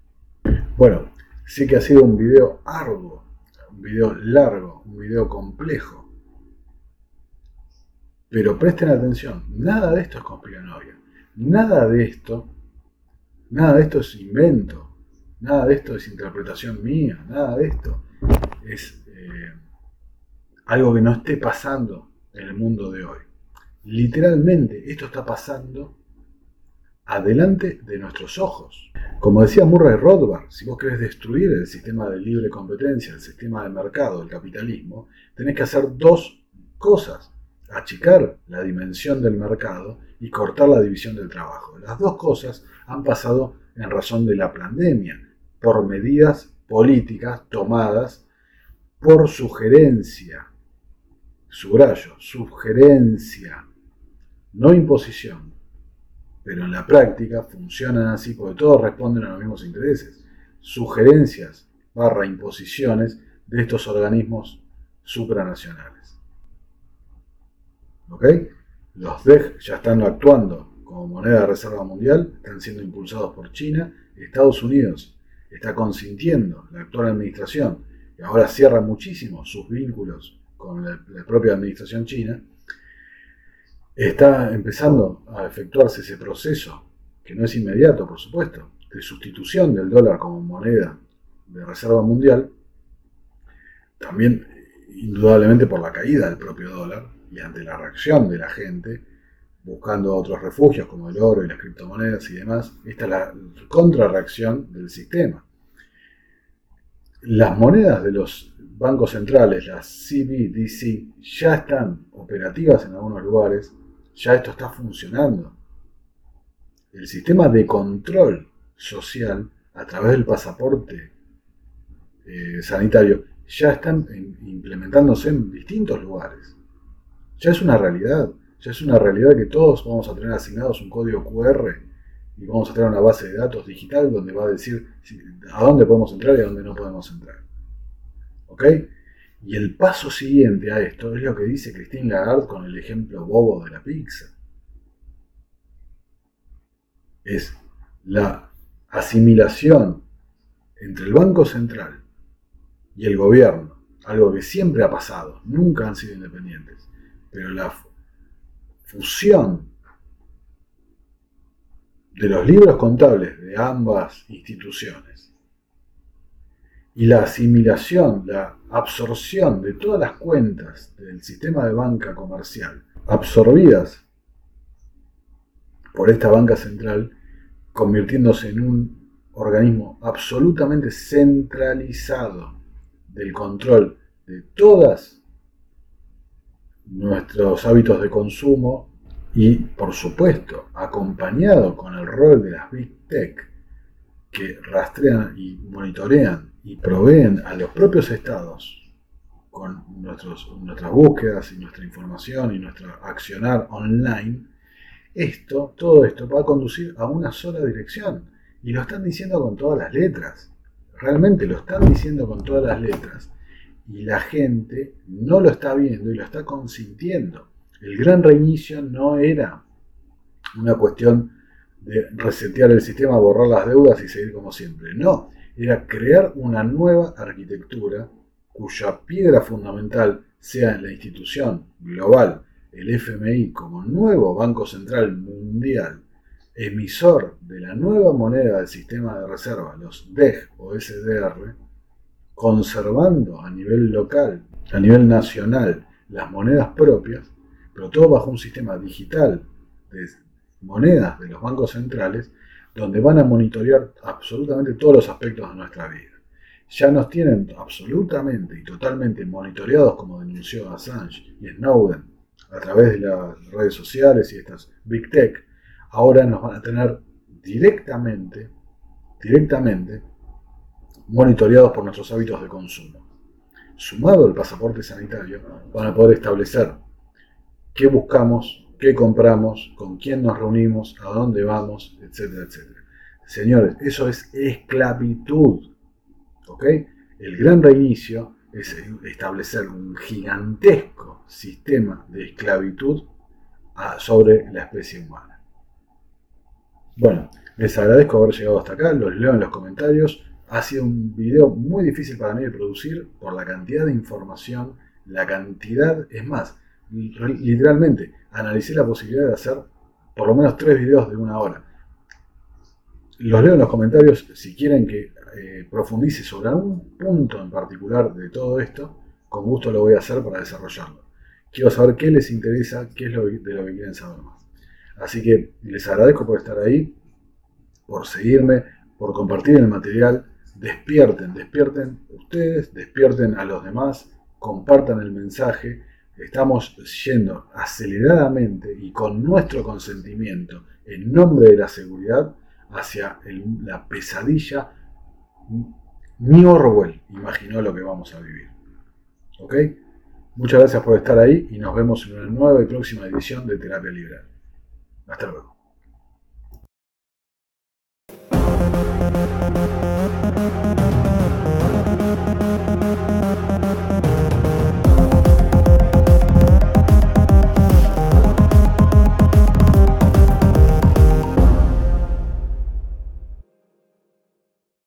S1: Bueno, sé que ha sido un video arduo, un video largo, un video complejo, pero presten atención, nada de esto es conspiranoia, nada de esto, nada de esto es invento, nada de esto es interpretación mía, nada de esto es eh, algo que no esté pasando en el mundo de hoy. Literalmente, esto está pasando adelante de nuestros ojos. Como decía Murray Rothbard, si vos querés destruir el sistema de libre competencia, el sistema de mercado, el capitalismo, tenés que hacer dos cosas. Achicar la dimensión del mercado y cortar la división del trabajo. Las dos cosas han pasado en razón de la pandemia, por medidas políticas tomadas por sugerencia subrayo, sugerencia, no imposición. Pero en la práctica funcionan así porque todos responden a los mismos intereses. Sugerencias barra imposiciones de estos organismos supranacionales. ¿Ok? Los DEG ya están actuando como moneda de reserva mundial, están siendo impulsados por China. Estados Unidos está consintiendo la actual administración y ahora cierra muchísimo sus vínculos con la, propia administración china, está empezando a efectuarse ese proceso, que no es inmediato, por supuesto, de sustitución del dólar como moneda de reserva mundial, también indudablemente por la caída del propio dólar y ante la reacción de la gente buscando otros refugios como el oro y las criptomonedas y demás, esta es la contrarreacción del sistema. Las monedas de los bancos centrales, las CBDC, ya están operativas en algunos lugares, ya esto está funcionando. El sistema de control social a través del pasaporte eh, sanitario ya están implementándose en distintos lugares. Ya es una realidad, ya es una realidad que todos vamos a tener asignados un código QR y vamos a tener una base de datos digital donde va a decir a dónde podemos entrar y a dónde no podemos entrar. ¿Ok? Y el paso siguiente a esto es lo que dice Christine Lagarde con el ejemplo bobo de la pizza. Es la asimilación entre el Banco Central y el gobierno, algo que siempre ha pasado, nunca han sido independientes, pero la fusión de los libros contables de ambas instituciones y la asimilación, la absorción de todas las cuentas del sistema de banca comercial absorbidas por esta banca central, convirtiéndose en un organismo absolutamente centralizado del control de todos nuestros hábitos de consumo y, por supuesto, acompañado con el rol de las Big Tech que rastrean y monitorean y proveen a los propios estados con nuestros, nuestras búsquedas y nuestra información y nuestro accionar online, esto, todo esto va a conducir a una sola dirección. Y lo están diciendo con todas las letras. Realmente lo están diciendo con todas las letras. Y la gente no lo está viendo y lo está consintiendo. El gran reinicio no era una cuestión de resetear el sistema, borrar las deudas y seguir como siempre. No, era crear una nueva arquitectura cuya piedra fundamental sea en la institución global, el FMI como nuevo Banco Central Mundial, emisor de la nueva moneda del sistema de reserva, los DEG o SDR, conservando a nivel local, a nivel nacional, las monedas propias, pero todo bajo un sistema digital de monedas de los bancos centrales, donde van a monitorear absolutamente todos los aspectos de nuestra vida. Ya nos tienen absolutamente y totalmente monitoreados, como denunció Assange y Snowden, a través de las redes sociales y estas Big Tech. Ahora nos van a tener directamente, directamente monitoreados por nuestros hábitos de consumo. Sumado al pasaporte sanitario, van a poder establecer qué buscamos, qué compramos, con quién nos reunimos, a dónde vamos, etcétera, etcétera. Señores, eso es esclavitud. ¿Ok? El gran reinicio es establecer un gigantesco sistema de esclavitud sobre la especie humana. Bueno, les agradezco haber llegado hasta acá, los leo en los comentarios. Ha sido un video muy difícil para mí de producir por la cantidad de información, la cantidad, es más, literalmente, analicé la posibilidad de hacer por lo menos tres videos de una hora. Los leo en los comentarios si quieren que eh, profundice sobre algún punto en particular de todo esto, con gusto lo voy a hacer para desarrollarlo. Quiero saber qué les interesa, qué es de lo que quieren saber más. Así que les agradezco por estar ahí, por seguirme, por compartir el material. Despierten, despierten ustedes, despierten a los demás, compartan el mensaje. Estamos yendo aceleradamente y con nuestro consentimiento, en nombre de la seguridad, hacia la pesadilla ni Orwell imaginó lo que vamos a vivir. ¿Ok? Muchas gracias por estar ahí y nos vemos en una nueva y próxima edición de Terapia Liberal. Hasta luego.